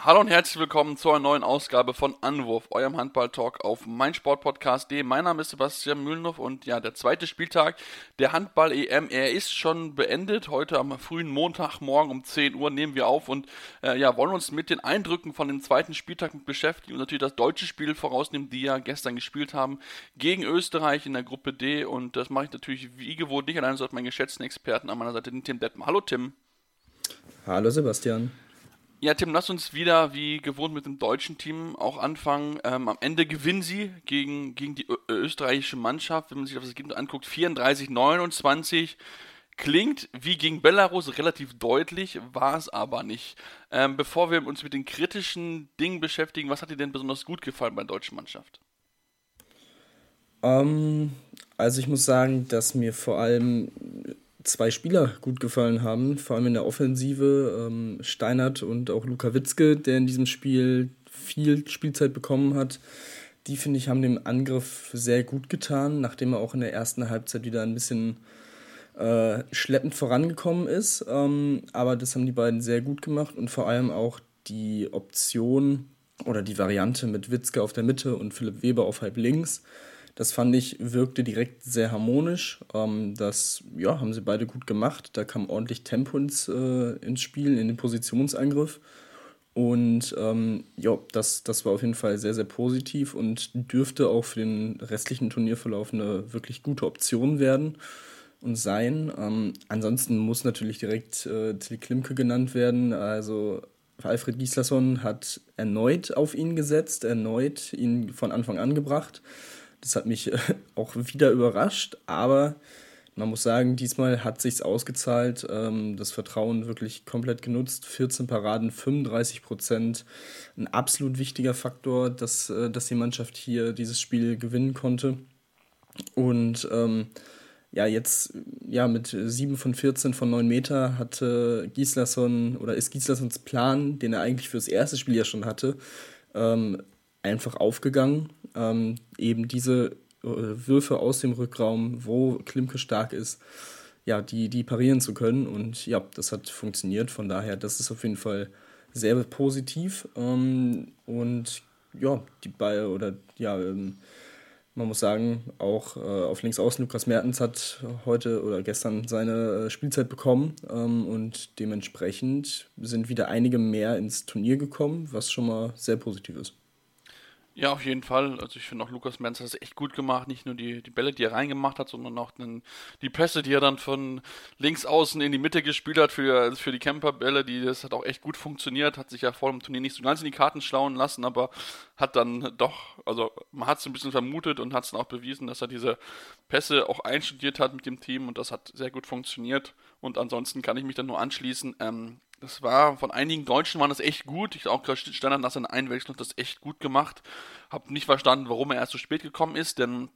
Hallo und herzlich willkommen zu einer neuen Ausgabe von Anwurf, eurem Handball-Talk auf meinsportpodcast.de. Mein Name ist Sebastian Mühlenhoff und ja, der zweite Spieltag der Handball-EM, er ist schon beendet. Heute am frühen Montagmorgen um 10 Uhr nehmen wir auf und äh, ja, wollen uns mit den Eindrücken von dem zweiten Spieltag beschäftigen und natürlich das deutsche Spiel vorausnehmen, die ja gestern gespielt haben gegen Österreich in der Gruppe D und das mache ich natürlich wie gewohnt nicht allein, sondern meinen geschätzten Experten an meiner Seite, den Tim Detmer. Hallo Tim. Hallo Sebastian. Ja, Tim, lass uns wieder wie gewohnt mit dem deutschen Team auch anfangen. Ähm, am Ende gewinnen sie gegen, gegen die österreichische Mannschaft, wenn man sich das Ergebnis anguckt, 34-29. Klingt wie gegen Belarus relativ deutlich, war es aber nicht. Ähm, bevor wir uns mit den kritischen Dingen beschäftigen, was hat dir denn besonders gut gefallen bei der deutschen Mannschaft? Um, ähm, also ich muss sagen, dass mir vor allem zwei Spieler gut gefallen haben, vor allem in der Offensive. Ähm, Steinert und auch Luka Witzke, der in diesem Spiel viel Spielzeit bekommen hat. Die, finde ich, haben dem Angriff sehr gut getan, nachdem er auch in der ersten Halbzeit wieder ein bisschen äh, schleppend vorangekommen ist. Ähm, aber das haben die beiden sehr gut gemacht und vor allem auch die Option oder die Variante mit Witzke auf der Mitte und Philipp Weber auf halb links das fand ich, wirkte direkt sehr harmonisch. Ähm, das ja, haben sie beide gut gemacht. Da kam ordentlich Tempo ins, äh, ins Spiel, in den Positionsangriff. Und ähm, ja, das, das war auf jeden Fall sehr, sehr positiv und dürfte auch für den restlichen Turnierverlauf eine wirklich gute Option werden und sein. Ähm, ansonsten muss natürlich direkt äh, Tilly Klimke genannt werden. Also Alfred Gislason hat erneut auf ihn gesetzt, erneut ihn von Anfang an gebracht. Das hat mich auch wieder überrascht, aber man muss sagen, diesmal hat sich's ausgezahlt. Ähm, das Vertrauen wirklich komplett genutzt. 14 Paraden, 35 Prozent. Ein absolut wichtiger Faktor, dass, äh, dass die Mannschaft hier dieses Spiel gewinnen konnte. Und ähm, ja, jetzt ja, mit 7 von 14 von 9 Meter hatte Gislason oder ist Gislassons Plan, den er eigentlich fürs erste Spiel ja schon hatte, ähm, einfach aufgegangen ähm, eben diese äh, Würfe aus dem Rückraum, wo Klimke stark ist, ja, die, die parieren zu können. Und ja, das hat funktioniert. Von daher, das ist auf jeden Fall sehr positiv. Ähm, und ja, die Ball oder ja, ähm, man muss sagen, auch äh, auf links außen Lukas Mertens hat heute oder gestern seine äh, Spielzeit bekommen ähm, und dementsprechend sind wieder einige mehr ins Turnier gekommen, was schon mal sehr positiv ist. Ja, auf jeden Fall. Also ich finde auch Lukas Menz hat es echt gut gemacht. Nicht nur die, die Bälle, die er reingemacht hat, sondern auch den, die Pässe, die er dann von links außen in die Mitte gespielt hat für, für die Camper-Bälle. Die, das hat auch echt gut funktioniert. Hat sich ja vor dem Turnier nicht so ganz in die Karten schlauen lassen, aber hat dann doch, also man hat es ein bisschen vermutet und hat es dann auch bewiesen, dass er diese Pässe auch einstudiert hat mit dem Team und das hat sehr gut funktioniert. Und ansonsten kann ich mich dann nur anschließen. Ähm, das war von einigen Deutschen waren das echt gut. Ich auch gerade Standard nach seiner Einwechslung das echt gut gemacht. Hab nicht verstanden, warum er erst so spät gekommen ist, denn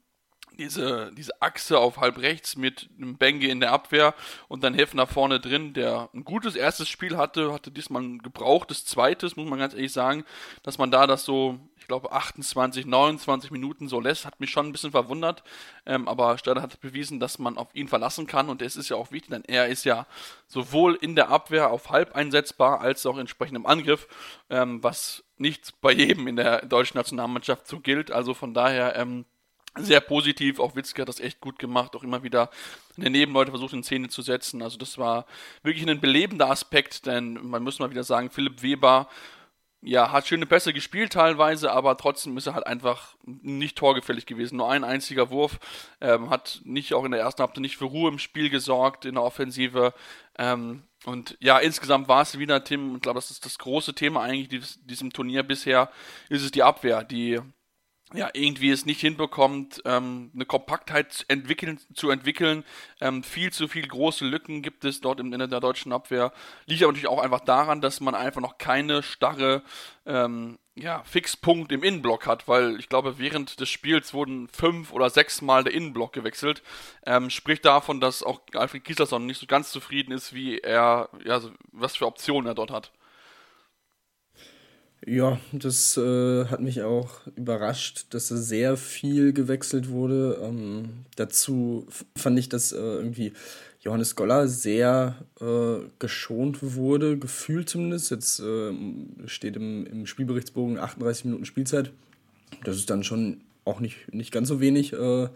diese, diese Achse auf halb rechts mit einem Benge in der Abwehr und dann Hefner vorne drin, der ein gutes erstes Spiel hatte, hatte diesmal ein gebrauchtes zweites, muss man ganz ehrlich sagen, dass man da das so glaube, 28, 29 Minuten so lässt, hat mich schon ein bisschen verwundert. Ähm, aber Stade hat bewiesen, dass man auf ihn verlassen kann und es ist ja auch wichtig, denn er ist ja sowohl in der Abwehr auf halb einsetzbar als auch entsprechend im Angriff, ähm, was nicht bei jedem in der deutschen Nationalmannschaft so gilt. Also von daher ähm, sehr positiv. Auch Witzke hat das echt gut gemacht, auch immer wieder eine Nebenleute versucht in Szene zu setzen. Also das war wirklich ein belebender Aspekt, denn man muss mal wieder sagen, Philipp Weber ja, hat schöne Pässe gespielt teilweise, aber trotzdem ist er halt einfach nicht torgefällig gewesen. Nur ein einziger Wurf, ähm, hat nicht auch in der ersten Halbzeit nicht für Ruhe im Spiel gesorgt in der Offensive. Ähm, und ja, insgesamt war es wieder, Tim, ich glaube, das ist das große Thema eigentlich dieses, diesem Turnier bisher, ist es die Abwehr, die ja, irgendwie es nicht hinbekommt, ähm, eine Kompaktheit entwickeln, zu entwickeln. Ähm, viel zu viele große Lücken gibt es dort in, in, der deutschen Abwehr. Liegt aber natürlich auch einfach daran, dass man einfach noch keine starre ähm, ja, Fixpunkt im Innenblock hat, weil ich glaube, während des Spiels wurden fünf oder sechs Mal der Innenblock gewechselt. Ähm, spricht davon, dass auch Alfred Gislason nicht so ganz zufrieden ist, wie er, ja, was für Optionen er dort hat. Ja, das äh, hat mich auch überrascht, dass sehr viel gewechselt wurde. Ähm, dazu fand ich, dass äh, irgendwie Johannes Goller sehr äh, geschont wurde, gefühlt zumindest. Jetzt äh, steht im, im Spielberichtsbogen 38 Minuten Spielzeit. Das ist dann schon auch nicht, nicht ganz so wenig. Äh,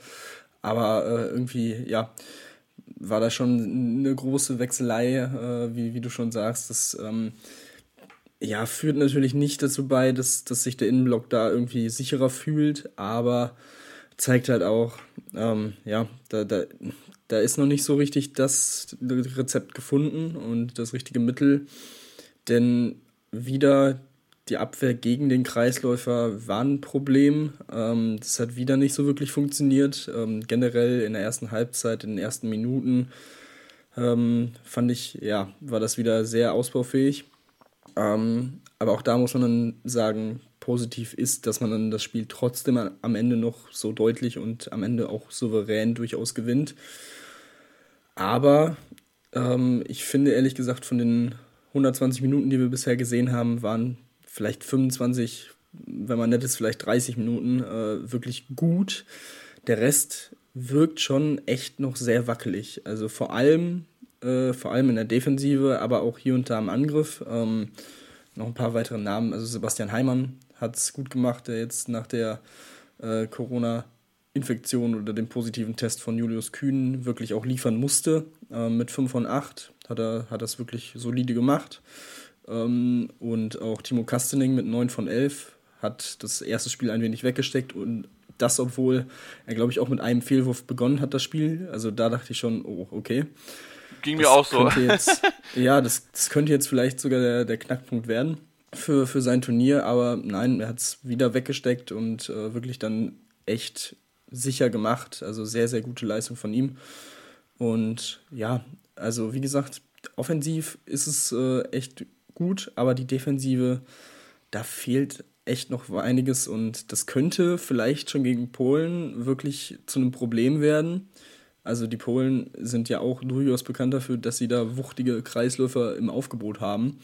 aber äh, irgendwie, ja, war da schon eine große Wechselei, wie, wie du schon sagst. Das ähm, ja, führt natürlich nicht dazu bei, dass, dass sich der Innenblock da irgendwie sicherer fühlt, aber zeigt halt auch, ähm, ja, da, da, da ist noch nicht so richtig das Rezept gefunden und das richtige Mittel. Denn wieder die Abwehr gegen den Kreisläufer war ein Problem. Ähm, das hat wieder nicht so wirklich funktioniert. Ähm, generell in der ersten Halbzeit, in den ersten Minuten ähm, fand ich, ja, war das wieder sehr ausbaufähig. Ähm, aber auch da muss man dann sagen, positiv ist, dass man dann das Spiel trotzdem am Ende noch so deutlich und am Ende auch souverän durchaus gewinnt. Aber ähm, ich finde ehrlich gesagt, von den 120 Minuten, die wir bisher gesehen haben, waren vielleicht 25, wenn man nett ist, vielleicht 30 Minuten äh, wirklich gut. Der Rest wirkt schon echt noch sehr wackelig. Also vor allem äh, vor allem in der Defensive, aber auch hier und da im Angriff. Ähm, noch ein paar weitere Namen. Also Sebastian Heimann hat es gut gemacht, der jetzt nach der äh, Corona-Infektion oder dem positiven Test von Julius Kühn wirklich auch liefern musste. Ähm, mit 5 von 8 hat er hat das wirklich solide gemacht. Ähm, und auch Timo Kastening mit 9 von 11 hat das erste Spiel ein wenig weggesteckt und das, obwohl er, glaube ich, auch mit einem Fehlwurf begonnen hat, das Spiel. Also da dachte ich schon, oh, okay. Ging mir auch so. Jetzt, ja, das, das könnte jetzt vielleicht sogar der, der Knackpunkt werden für, für sein Turnier, aber nein, er hat es wieder weggesteckt und äh, wirklich dann echt sicher gemacht. Also sehr, sehr gute Leistung von ihm. Und ja, also wie gesagt, offensiv ist es äh, echt gut, aber die Defensive, da fehlt echt noch einiges und das könnte vielleicht schon gegen Polen wirklich zu einem Problem werden. Also die Polen sind ja auch durchaus bekannt dafür, dass sie da wuchtige Kreisläufer im Aufgebot haben.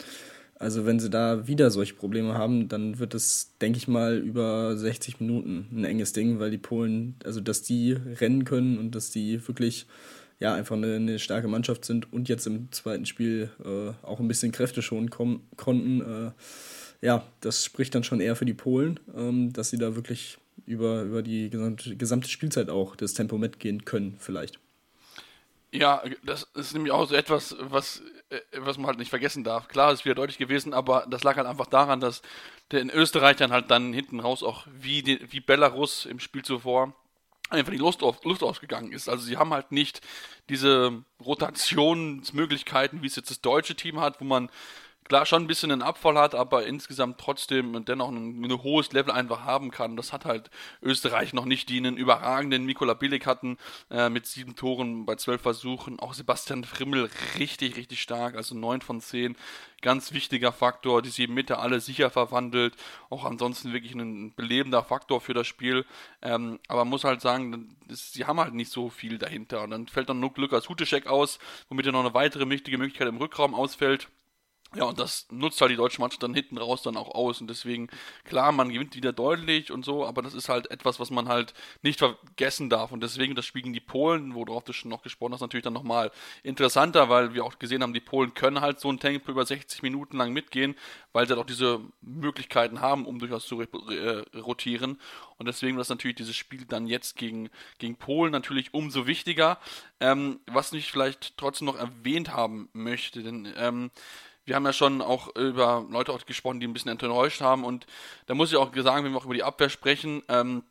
Also wenn sie da wieder solche Probleme haben, dann wird es, denke ich mal, über 60 Minuten ein enges Ding, weil die Polen, also dass die rennen können und dass die wirklich ja einfach eine, eine starke Mannschaft sind und jetzt im zweiten Spiel äh, auch ein bisschen Kräfte schon konnten. Äh, ja, das spricht dann schon eher für die Polen, ähm, dass sie da wirklich über, über die gesamte, Spielzeit auch das Tempo mitgehen können, vielleicht. Ja, das ist nämlich auch so etwas, was, äh, was man halt nicht vergessen darf. Klar, ist wieder deutlich gewesen, aber das lag halt einfach daran, dass der in Österreich dann halt dann hinten raus auch wie, die, wie Belarus im Spiel zuvor einfach die Lust, auf, Lust ausgegangen ist. Also sie haben halt nicht diese Rotationsmöglichkeiten, wie es jetzt das deutsche Team hat, wo man klar schon ein bisschen einen Abfall hat, aber insgesamt trotzdem dennoch ein, ein, hohes Level einfach haben kann. Das hat halt Österreich noch nicht, die einen überragenden Mikola Billig hatten äh, mit sieben Toren bei zwölf Versuchen. Auch Sebastian Frimmel richtig, richtig stark, also neun von zehn. Ganz wichtiger Faktor, die sieben Meter alle sicher verwandelt. Auch ansonsten wirklich ein belebender Faktor für das Spiel. Ähm, aber man muss halt sagen, das, sie haben halt nicht so viel dahinter. Und dann fällt dann nur Lukas Huteschek aus, womit er noch eine weitere wichtige Möglichkeit im Rückraum ausfällt. Ja, und das nutzt halt die deutsche Mannschaft dann hinten raus dann auch aus. Und deswegen, klar, man gewinnt wieder deutlich und so, aber das ist halt etwas, was man halt nicht vergessen darf. Und deswegen das Spiel die Polen, worauf du schon noch gesprochen hast, natürlich dann nochmal interessanter, weil wir auch gesehen haben, die Polen können halt so ein Tempo über 60 Minuten lang mitgehen, weil sie halt auch diese Möglichkeiten haben, um durchaus zu äh, rotieren. Und deswegen ist natürlich dieses Spiel dann jetzt gegen, gegen Polen natürlich umso wichtiger. Ähm, was ich vielleicht trotzdem noch erwähnt haben möchte, denn ähm, wir haben ja schon auch über Leute auch gesprochen, die ein bisschen enttäuscht haben und da muss ich auch sagen, wenn wir auch über die Abwehr sprechen, ähm,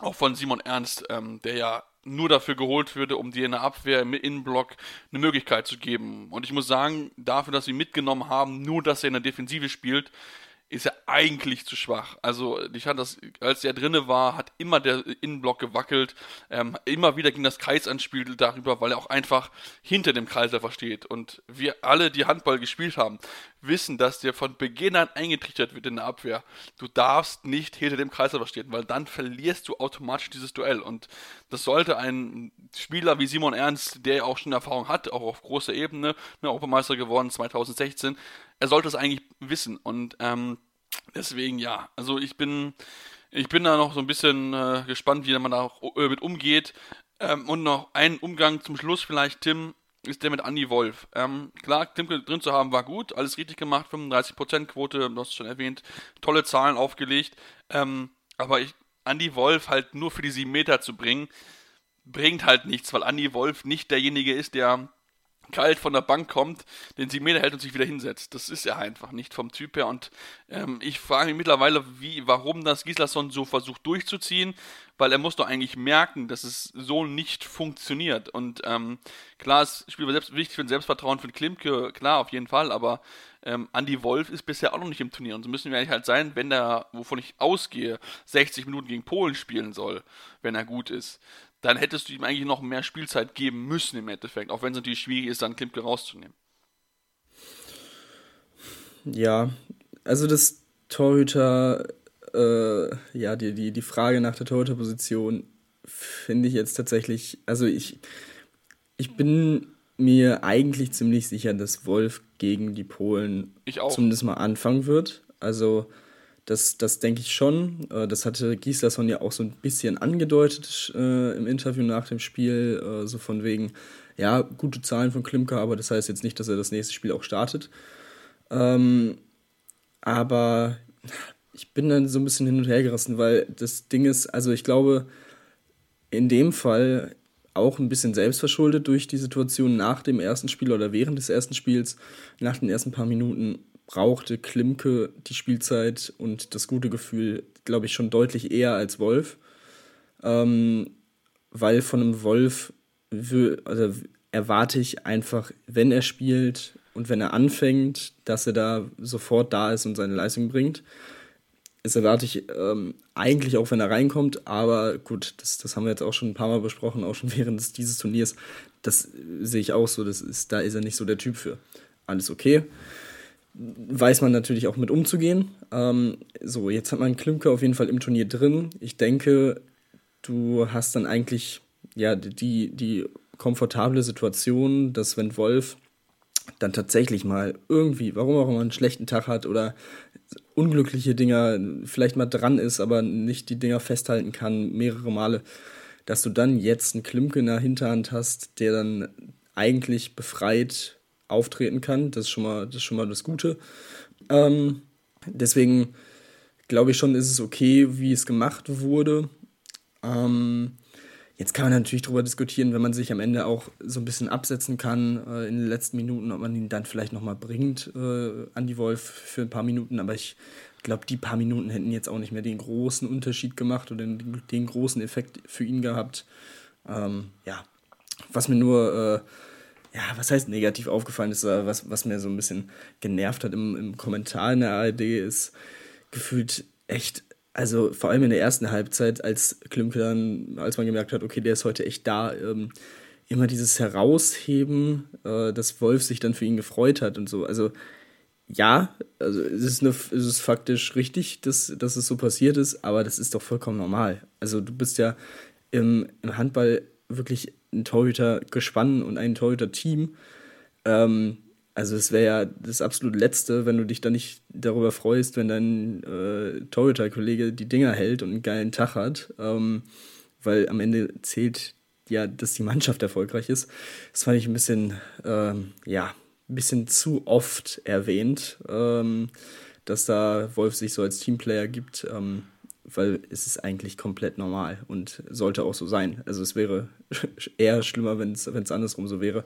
auch von Simon Ernst, ähm, der ja nur dafür geholt würde, um dir in der Abwehr im Innenblock eine Möglichkeit zu geben. Und ich muss sagen, dafür, dass sie mitgenommen haben, nur dass er in der Defensive spielt, ist er eigentlich zu schwach. Also ich hatte das, als er drinne war, hat immer der Innenblock gewackelt. Ähm, immer wieder ging das Kreisanspiel darüber, weil er auch einfach hinter dem Kreisläufer steht. Und wir alle, die Handball gespielt haben, wissen, dass der von Beginn an eingetrichtert wird in der Abwehr. Du darfst nicht hinter dem Kreisläufer stehen, weil dann verlierst du automatisch dieses Duell. Und das sollte ein Spieler wie Simon Ernst, der ja auch schon Erfahrung hat, auch auf großer Ebene, ne, Europameister geworden 2016, er sollte es eigentlich wissen. Und ähm, deswegen ja, also ich bin, ich bin da noch so ein bisschen äh, gespannt, wie man da auch äh, mit umgeht. Ähm, und noch ein Umgang zum Schluss vielleicht, Tim, ist der mit Andy Wolf. Ähm, klar, Tim drin zu haben war gut, alles richtig gemacht, 35% Quote, du hast es schon erwähnt, tolle Zahlen aufgelegt. Ähm, aber ich, Andy Wolf halt nur für die 7 Meter zu bringen, bringt halt nichts, weil Andy Wolf nicht derjenige ist, der kalt von der Bank kommt, den 7 Meter hält und sich wieder hinsetzt. Das ist er einfach nicht vom Typ her. Und ähm, ich frage mich mittlerweile, wie, warum das Gislason so versucht durchzuziehen, weil er muss doch eigentlich merken, dass es so nicht funktioniert. Und ähm, klar, es spielt selbst, wichtig für ein Selbstvertrauen für Klimke, klar, auf jeden Fall, aber ähm, Andy Wolf ist bisher auch noch nicht im Turnier. Und so müssen wir eigentlich halt sein, wenn er, wovon ich ausgehe, 60 Minuten gegen Polen spielen soll, wenn er gut ist dann hättest du ihm eigentlich noch mehr Spielzeit geben müssen im Endeffekt, auch wenn es natürlich schwierig ist, dann Klimke rauszunehmen. Ja, also das Torhüter, äh, ja, die, die, die Frage nach der Torhüterposition finde ich jetzt tatsächlich, also ich, ich bin mir eigentlich ziemlich sicher, dass Wolf gegen die Polen zumindest mal anfangen wird. Also das, das denke ich schon. Äh, das hatte Gislason ja auch so ein bisschen angedeutet äh, im Interview nach dem Spiel, äh, so von wegen, ja, gute Zahlen von Klimka, aber das heißt jetzt nicht, dass er das nächste Spiel auch startet. Ähm, aber ich bin dann so ein bisschen hin und her gerissen, weil das Ding ist, also ich glaube, in dem Fall auch ein bisschen selbstverschuldet durch die Situation nach dem ersten Spiel oder während des ersten Spiels, nach den ersten paar Minuten brauchte Klimke die Spielzeit und das gute Gefühl, glaube ich, schon deutlich eher als Wolf. Ähm, weil von einem Wolf also erwarte ich einfach, wenn er spielt und wenn er anfängt, dass er da sofort da ist und seine Leistung bringt. Das erwarte ich ähm, eigentlich auch, wenn er reinkommt, aber gut, das, das haben wir jetzt auch schon ein paar Mal besprochen, auch schon während dieses Turniers. Das sehe ich auch so, das ist, da ist er nicht so der Typ für. Alles okay weiß man natürlich auch mit umzugehen. Ähm, so, jetzt hat man Klimke auf jeden Fall im Turnier drin. Ich denke, du hast dann eigentlich ja die, die komfortable Situation, dass wenn Wolf dann tatsächlich mal irgendwie, warum auch immer, einen schlechten Tag hat oder unglückliche Dinger vielleicht mal dran ist, aber nicht die Dinger festhalten kann, mehrere Male, dass du dann jetzt einen Klimke in der Hinterhand hast, der dann eigentlich befreit auftreten kann. Das ist schon mal das, ist schon mal das Gute. Ähm, deswegen glaube ich schon, ist es okay, wie es gemacht wurde. Ähm, jetzt kann man natürlich darüber diskutieren, wenn man sich am Ende auch so ein bisschen absetzen kann äh, in den letzten Minuten, ob man ihn dann vielleicht nochmal bringt äh, an die Wolf für ein paar Minuten. Aber ich glaube, die paar Minuten hätten jetzt auch nicht mehr den großen Unterschied gemacht oder den, den großen Effekt für ihn gehabt. Ähm, ja, was mir nur äh, ja, was heißt negativ aufgefallen ist, was, was mir so ein bisschen genervt hat im, im Kommentar in der ARD, ist gefühlt echt, also vor allem in der ersten Halbzeit, als Klimke dann, als man gemerkt hat, okay, der ist heute echt da, ähm, immer dieses Herausheben, äh, dass Wolf sich dann für ihn gefreut hat und so. Also ja, also es ist, eine, es ist faktisch richtig, dass, dass es so passiert ist, aber das ist doch vollkommen normal. Also du bist ja im, im Handball wirklich ein Torhüter-Gespann und ein Torhüter-Team. Ähm, also es wäre ja das absolut Letzte, wenn du dich da nicht darüber freust, wenn dein äh, Torhüter-Kollege die Dinger hält und einen geilen Tag hat. Ähm, weil am Ende zählt ja, dass die Mannschaft erfolgreich ist. Das fand ich ein bisschen, ähm, ja, ein bisschen zu oft erwähnt, ähm, dass da Wolf sich so als Teamplayer gibt. Ähm, weil es ist eigentlich komplett normal und sollte auch so sein. Also es wäre eher schlimmer, wenn es andersrum so wäre.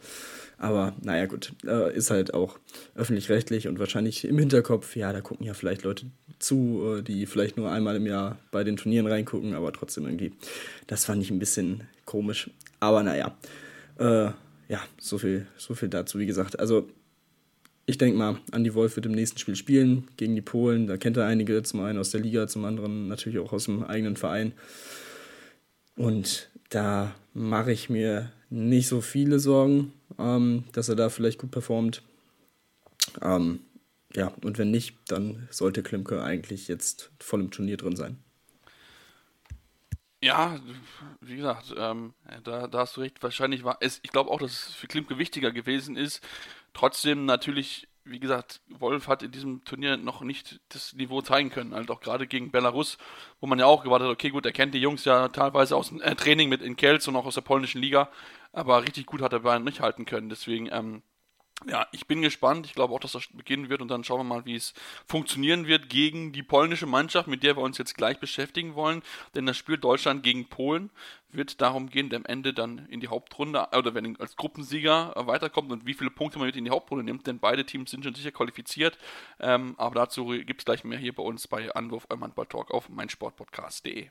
Aber naja, gut, äh, ist halt auch öffentlich-rechtlich und wahrscheinlich im Hinterkopf, ja, da gucken ja vielleicht Leute zu, äh, die vielleicht nur einmal im Jahr bei den Turnieren reingucken, aber trotzdem irgendwie, das fand ich ein bisschen komisch. Aber naja, äh, ja, so viel, so viel dazu, wie gesagt. Also ich denke mal, Andy Wolf wird im nächsten Spiel spielen gegen die Polen. Da kennt er einige, zum einen aus der Liga, zum anderen natürlich auch aus dem eigenen Verein. Und da mache ich mir nicht so viele Sorgen, ähm, dass er da vielleicht gut performt. Ähm, ja, und wenn nicht, dann sollte Klimke eigentlich jetzt voll im Turnier drin sein. Ja, wie gesagt, ähm, da, da, hast du recht. Wahrscheinlich war es, ich glaube auch, dass es für Klimke wichtiger gewesen ist. Trotzdem natürlich, wie gesagt, Wolf hat in diesem Turnier noch nicht das Niveau zeigen können. Halt auch gerade gegen Belarus, wo man ja auch gewartet hat, okay, gut, er kennt die Jungs ja teilweise aus dem äh, Training mit in Kelz und auch aus der polnischen Liga. Aber richtig gut hat er Bayern nicht halten können. Deswegen, ähm, ja, ich bin gespannt. Ich glaube auch, dass das beginnen wird und dann schauen wir mal, wie es funktionieren wird gegen die polnische Mannschaft, mit der wir uns jetzt gleich beschäftigen wollen. Denn das Spiel Deutschland gegen Polen wird darum gehen, am Ende dann in die Hauptrunde oder wenn als Gruppensieger weiterkommt und wie viele Punkte man mit in die Hauptrunde nimmt. Denn beide Teams sind schon sicher qualifiziert. Ähm, aber dazu gibt es gleich mehr hier bei uns bei Anwurf eurem Handball Talk auf meinsportpodcast.de.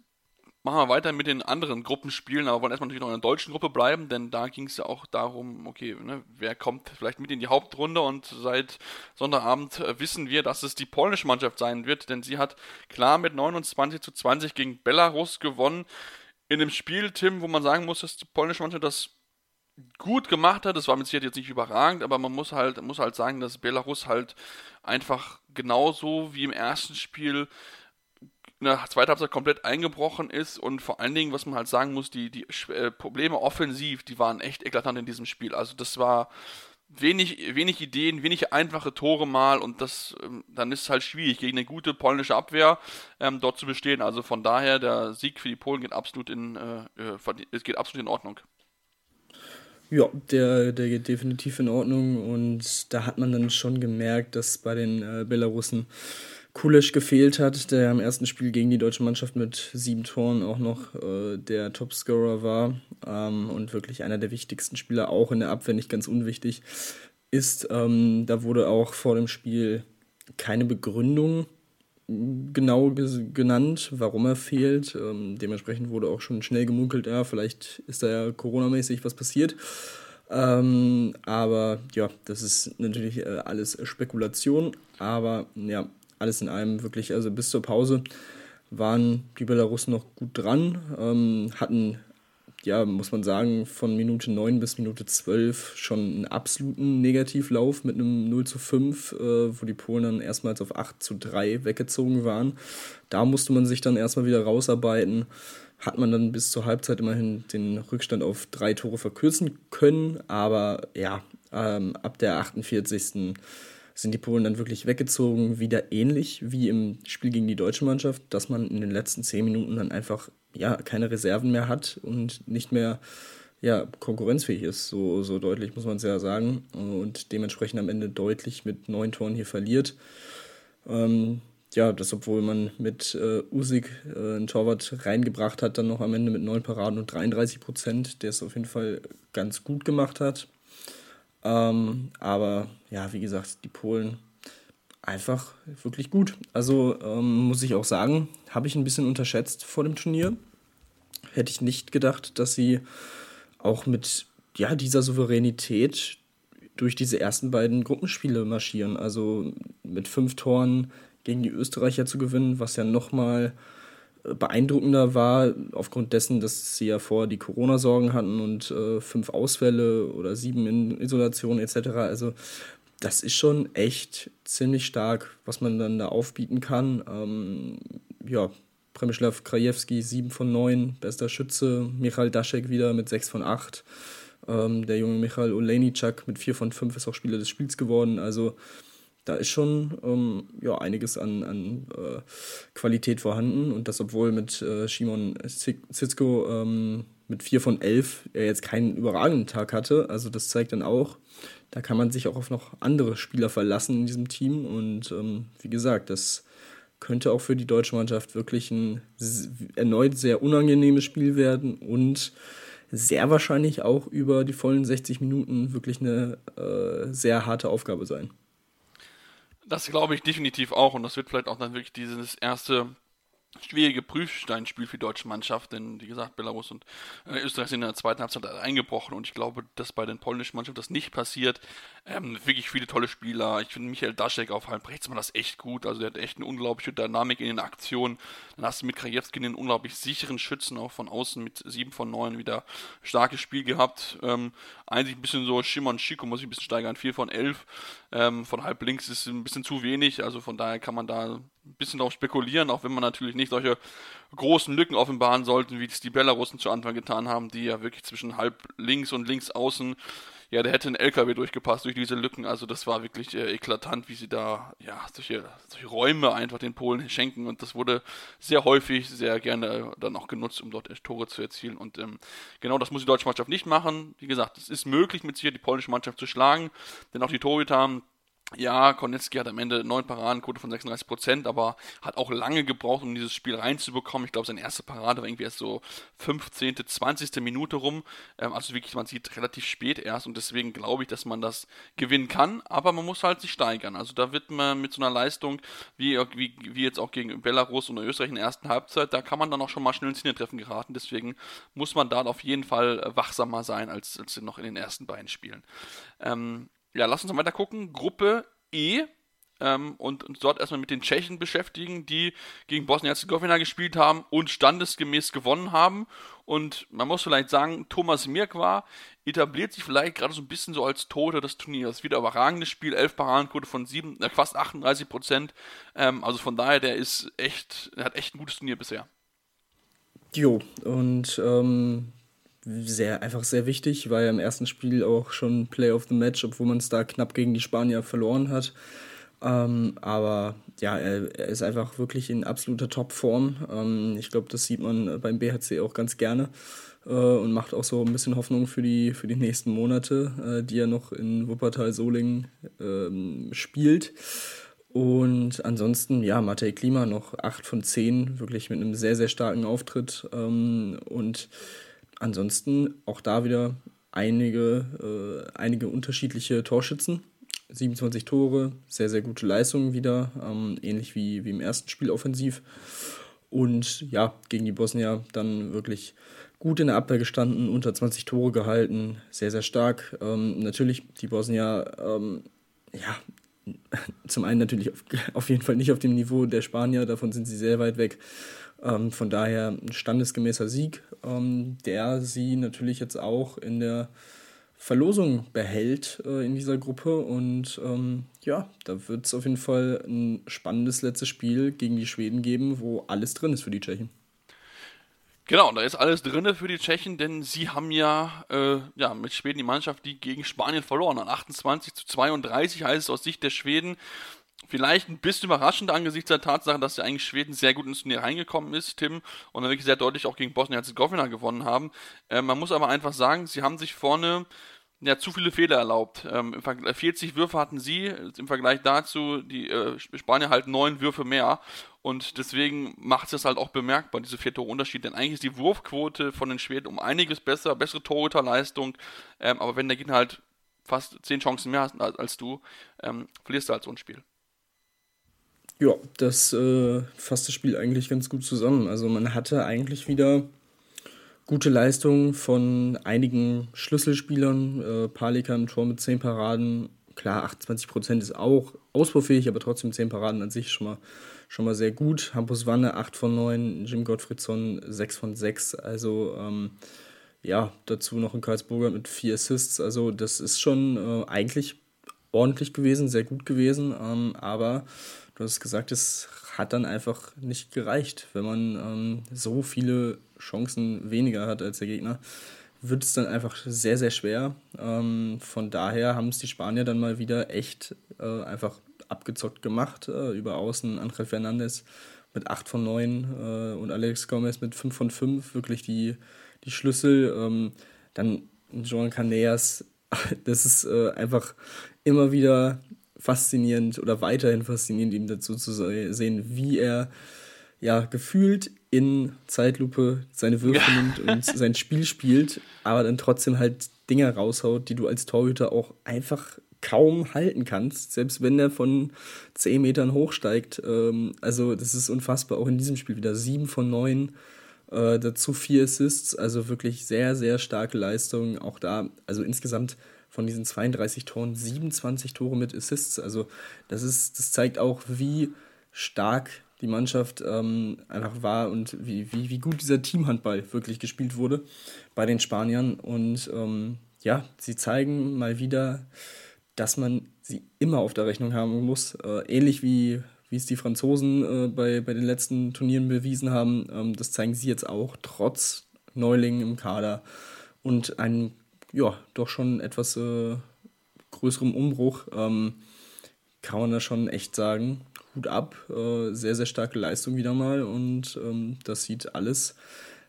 machen wir weiter mit den anderen Gruppenspielen, aber wollen erstmal natürlich noch in der deutschen Gruppe bleiben, denn da ging es ja auch darum, okay, ne, wer kommt vielleicht mit in die Hauptrunde und seit Sonntagabend äh, wissen wir, dass es die polnische Mannschaft sein wird, denn sie hat klar mit 29 zu 20 gegen Belarus gewonnen. In dem Spiel, Tim, wo man sagen muss, dass die polnische Mannschaft das gut gemacht hat. Das war mit Sicherheit jetzt nicht überragend, aber man muss halt, muss halt sagen, dass Belarus halt einfach genauso wie im ersten Spiel in der zweiten Halbzeit komplett eingebrochen ist und vor allen Dingen, was man halt sagen muss, die, die äh, Probleme offensiv, die waren echt eklatant in diesem Spiel. Also das war wenig, wenig Ideen, wenig einfache Tore mal und das ähm, dann ist es halt schwierig, gegen eine gute polnische Abwehr ähm, dort zu bestehen. Also von daher, der Sieg für die Polen geht absolut in, äh, äh geht absolut in Ordnung. Ja, der, der geht definitiv in Ordnung und da hat man dann schon gemerkt, dass bei den äh, Belarussen Kulisch gefehlt hat, der im ersten Spiel gegen die deutsche Mannschaft mit sieben Toren auch noch äh, der Topscorer war ähm, und wirklich einer der wichtigsten Spieler, auch in der Abwehr nicht ganz unwichtig ist. Ähm, da wurde auch vor dem Spiel keine Begründung genau genannt, warum er fehlt. Ähm, dementsprechend wurde auch schon schnell gemunkelt, ja, vielleicht ist da ja coronamäßig was passiert. Ähm, aber ja, das ist natürlich äh, alles Spekulation. Aber ja, alles in allem wirklich, also bis zur Pause waren die Belarussen noch gut dran, ähm, hatten, ja, muss man sagen, von Minute 9 bis Minute 12 schon einen absoluten Negativlauf mit einem 0 zu 5, äh, wo die Polen dann erstmals auf 8 zu 3 weggezogen waren. Da musste man sich dann erstmal wieder rausarbeiten. Hat man dann bis zur Halbzeit immerhin den Rückstand auf drei Tore verkürzen können, aber ja, ähm, ab der 48 sind die Polen dann wirklich weggezogen, wieder ähnlich wie im Spiel gegen die deutsche Mannschaft, dass man in den letzten zehn Minuten dann einfach ja keine Reserven mehr hat und nicht mehr ja, konkurrenzfähig ist, so, so deutlich muss man es ja sagen. Und dementsprechend am Ende deutlich mit neun Toren hier verliert. Ähm, ja, das obwohl man mit äh, Usik äh, einen Torwart reingebracht hat, dann noch am Ende mit neun Paraden und 33 Prozent, der es auf jeden Fall ganz gut gemacht hat. Ähm, aber ja, wie gesagt, die Polen einfach wirklich gut. Also ähm, muss ich auch sagen, habe ich ein bisschen unterschätzt vor dem Turnier. Hätte ich nicht gedacht, dass sie auch mit ja, dieser Souveränität durch diese ersten beiden Gruppenspiele marschieren. Also mit fünf Toren gegen die Österreicher zu gewinnen, was ja nochmal beeindruckender war, aufgrund dessen, dass sie ja vorher die Corona-Sorgen hatten und äh, fünf Ausfälle oder sieben in Isolation etc. Also das ist schon echt ziemlich stark, was man dann da aufbieten kann. Ähm, ja, Premislav Krajewski 7 von 9, bester Schütze. Michal Daschek wieder mit 6 von 8. Ähm, der junge Michal Olejniczak mit 4 von 5 ist auch Spieler des Spiels geworden. Also da ist schon ähm, ja, einiges an, an äh, Qualität vorhanden und das, obwohl mit äh, Shimon Zitzko ähm, mit 4 von 11 er jetzt keinen überragenden Tag hatte. Also das zeigt dann auch, da kann man sich auch auf noch andere Spieler verlassen in diesem Team und ähm, wie gesagt, das könnte auch für die deutsche Mannschaft wirklich ein erneut sehr unangenehmes Spiel werden und sehr wahrscheinlich auch über die vollen 60 Minuten wirklich eine äh, sehr harte Aufgabe sein. Das glaube ich definitiv auch und das wird vielleicht auch dann wirklich dieses erste schwierige Prüfsteinspiel für die deutsche Mannschaft, denn wie gesagt, Belarus und äh, Österreich sind in der zweiten Halbzeit eingebrochen und ich glaube, dass bei den polnischen Mannschaften das nicht passiert. Ähm, wirklich viele tolle Spieler. Ich finde Michael Daschek auf halb rechts macht das echt gut. Also der hat echt eine unglaubliche Dynamik in den Aktionen. Dann hast du mit Krajewski einen unglaublich sicheren Schützen auch von außen mit 7 von 9 wieder starkes Spiel gehabt. Ähm, eigentlich ein bisschen so Shimon Chico muss ich ein bisschen steigern. 4 von 11 ähm, von halb links ist ein bisschen zu wenig. Also von daher kann man da ein bisschen darauf spekulieren, auch wenn man natürlich nicht solche großen Lücken offenbaren sollte, wie es die Belarussen zu Anfang getan haben, die ja wirklich zwischen halb links und links außen, ja, der hätte ein LKW durchgepasst durch diese Lücken. Also das war wirklich äh, eklatant, wie sie da, ja, solche, solche Räume einfach den Polen schenken und das wurde sehr häufig, sehr gerne dann auch genutzt, um dort Tore zu erzielen und ähm, genau das muss die deutsche Mannschaft nicht machen. Wie gesagt, es ist möglich, mit sicher die polnische Mannschaft zu schlagen, denn auch die Torhüter haben ja, Kornetski hat am Ende 9 Paradenquote von 36 Prozent, aber hat auch lange gebraucht, um dieses Spiel reinzubekommen. Ich glaube, seine erste Parade war irgendwie erst so 15., 20. Minute rum. Ähm, also wirklich, man sieht relativ spät erst und deswegen glaube ich, dass man das gewinnen kann, aber man muss halt sich steigern. Also da wird man mit so einer Leistung, wie, wie, wie jetzt auch gegen Belarus und Österreich in der ersten Halbzeit, da kann man dann auch schon mal schnell ins Hintertreffen geraten. Deswegen muss man da auf jeden Fall wachsamer sein als, als noch in den ersten beiden Spielen. Ähm, ja, lass uns mal weiter gucken. Gruppe E. Ähm, und uns dort erstmal mit den Tschechen beschäftigen, die gegen Bosnien-Herzegowina gespielt haben und standesgemäß gewonnen haben. Und man muss vielleicht sagen, Thomas Mirkwa etabliert sich vielleicht gerade so ein bisschen so als Tote des Turniers. Wieder überragendes Spiel, 11 Paradenquote von 7, äh, fast 38 Prozent. Ähm, also von daher, der ist echt, der hat echt ein gutes Turnier bisher. Jo, und ähm, sehr, einfach sehr wichtig, war ja im ersten Spiel auch schon Play of the Match, obwohl man es da knapp gegen die Spanier verloren hat. Ähm, aber ja, er, er, ist einfach wirklich in absoluter Topform. Ähm, ich glaube, das sieht man beim BHC auch ganz gerne äh, und macht auch so ein bisschen Hoffnung für die, für die nächsten Monate, äh, die er noch in Wuppertal-Solingen ähm, spielt. Und ansonsten, ja, Matej Klima noch 8 von 10, wirklich mit einem sehr, sehr starken Auftritt. Ähm, und ansonsten auch da wieder einige, äh, einige unterschiedliche Torschützen. 27 Tore, sehr, sehr gute Leistungen wieder, ähm, ähnlich wie, wie im ersten Spiel offensiv. Und ja, gegen die Bosnier dann wirklich gut in der Abwehr gestanden, unter 20 Tore gehalten, sehr, sehr stark. Ähm, natürlich die Bosnier, ähm, ja, zum einen natürlich auf, auf jeden Fall nicht auf dem Niveau der Spanier, davon sind sie sehr weit weg. Ähm, von daher ein standesgemäßer Sieg, ähm, der sie natürlich jetzt auch in der Verlosung behält äh, in dieser Gruppe. Und ähm, ja, da wird es auf jeden Fall ein spannendes letztes Spiel gegen die Schweden geben, wo alles drin ist für die Tschechen. Genau, da ist alles drin für die Tschechen, denn sie haben ja, äh, ja mit Schweden die Mannschaft, die gegen Spanien verloren hat. 28 zu 32 heißt es aus Sicht der Schweden. Vielleicht ein bisschen überraschend angesichts der Tatsache, dass ja eigentlich Schweden sehr gut ins Turnier reingekommen ist, Tim, und dann wirklich sehr deutlich auch gegen Bosnien-Herzegowina gewonnen haben. Äh, man muss aber einfach sagen, sie haben sich vorne ja, zu viele Fehler erlaubt. Ähm, 40 Würfe hatten sie, im Vergleich dazu, die äh, Spanier halt neun Würfe mehr. Und deswegen macht es das halt auch bemerkbar, diese vier Tore Unterschied. Denn eigentlich ist die Wurfquote von den Schweden um einiges besser, bessere Torhüterleistung. Ähm, aber wenn der Gegner halt fast zehn Chancen mehr als, als du, ähm, verlierst du halt so ein Spiel. Ja, das äh, fasst das Spiel eigentlich ganz gut zusammen. Also man hatte eigentlich wieder gute Leistungen von einigen Schlüsselspielern. Äh, Palika im Tor mit 10 Paraden, klar, 28 Prozent ist auch ausbaufähig, aber trotzdem 10 Paraden an sich schon mal, schon mal sehr gut. Hampus Wanne 8 von 9, Jim Gottfriedson 6 von 6. Also ähm, ja, dazu noch ein Karlsburger mit 4 Assists. Also das ist schon äh, eigentlich ordentlich gewesen, sehr gut gewesen. Ähm, aber du hast gesagt, es hat dann einfach nicht gereicht, wenn man ähm, so viele Chancen weniger hat als der Gegner wird es dann einfach sehr, sehr schwer. Ähm, von daher haben es die Spanier dann mal wieder echt äh, einfach abgezockt gemacht. Äh, über Außen Angel Fernandes mit 8 von 9 äh, und Alex Gomez mit 5 von 5. Wirklich die, die Schlüssel. Ähm, dann Joan Caneas. Das ist äh, einfach immer wieder faszinierend oder weiterhin faszinierend, ihm dazu zu sehen, wie er ja gefühlt in Zeitlupe seine Würfe nimmt und sein Spiel spielt, aber dann trotzdem halt Dinger raushaut, die du als Torhüter auch einfach kaum halten kannst, selbst wenn er von 10 Metern hochsteigt. Ähm, also das ist unfassbar, auch in diesem Spiel wieder 7 von 9, äh, dazu 4 Assists, also wirklich sehr, sehr starke Leistung. Auch da, also insgesamt von diesen 32 Toren 27 Tore mit Assists. Also das ist, das zeigt auch, wie stark die Mannschaft ähm, einfach war und wie, wie, wie gut dieser Teamhandball wirklich gespielt wurde bei den Spaniern. Und ähm, ja, sie zeigen mal wieder, dass man sie immer auf der Rechnung haben muss. Äh, ähnlich wie, wie es die Franzosen äh, bei, bei den letzten Turnieren bewiesen haben. Ähm, das zeigen sie jetzt auch, trotz Neulingen im Kader und einem, ja, doch schon etwas äh, größerem Umbruch. Ähm, kann man da schon echt sagen. Hut ab, äh, sehr, sehr starke Leistung wieder mal und ähm, das sieht alles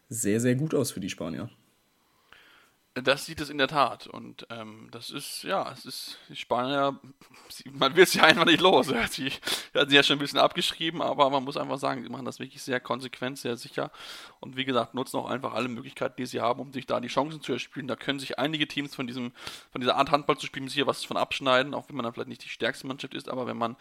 sehr, sehr gut aus für die Spanier. Das sieht es in der Tat. Und ähm, das ist, ja, es ist, die Spanier, man wird sie einfach nicht los. Sie hatten sie ja schon ein bisschen abgeschrieben, aber man muss einfach sagen, sie machen das wirklich sehr konsequent, sehr sicher. Und wie gesagt, nutzen auch einfach alle Möglichkeiten, die sie haben, um sich da die Chancen zu erspielen. Da können sich einige Teams von diesem, von dieser Art Handball zu spielen, sicher was von abschneiden, auch wenn man dann vielleicht nicht die stärkste Mannschaft ist, aber wenn man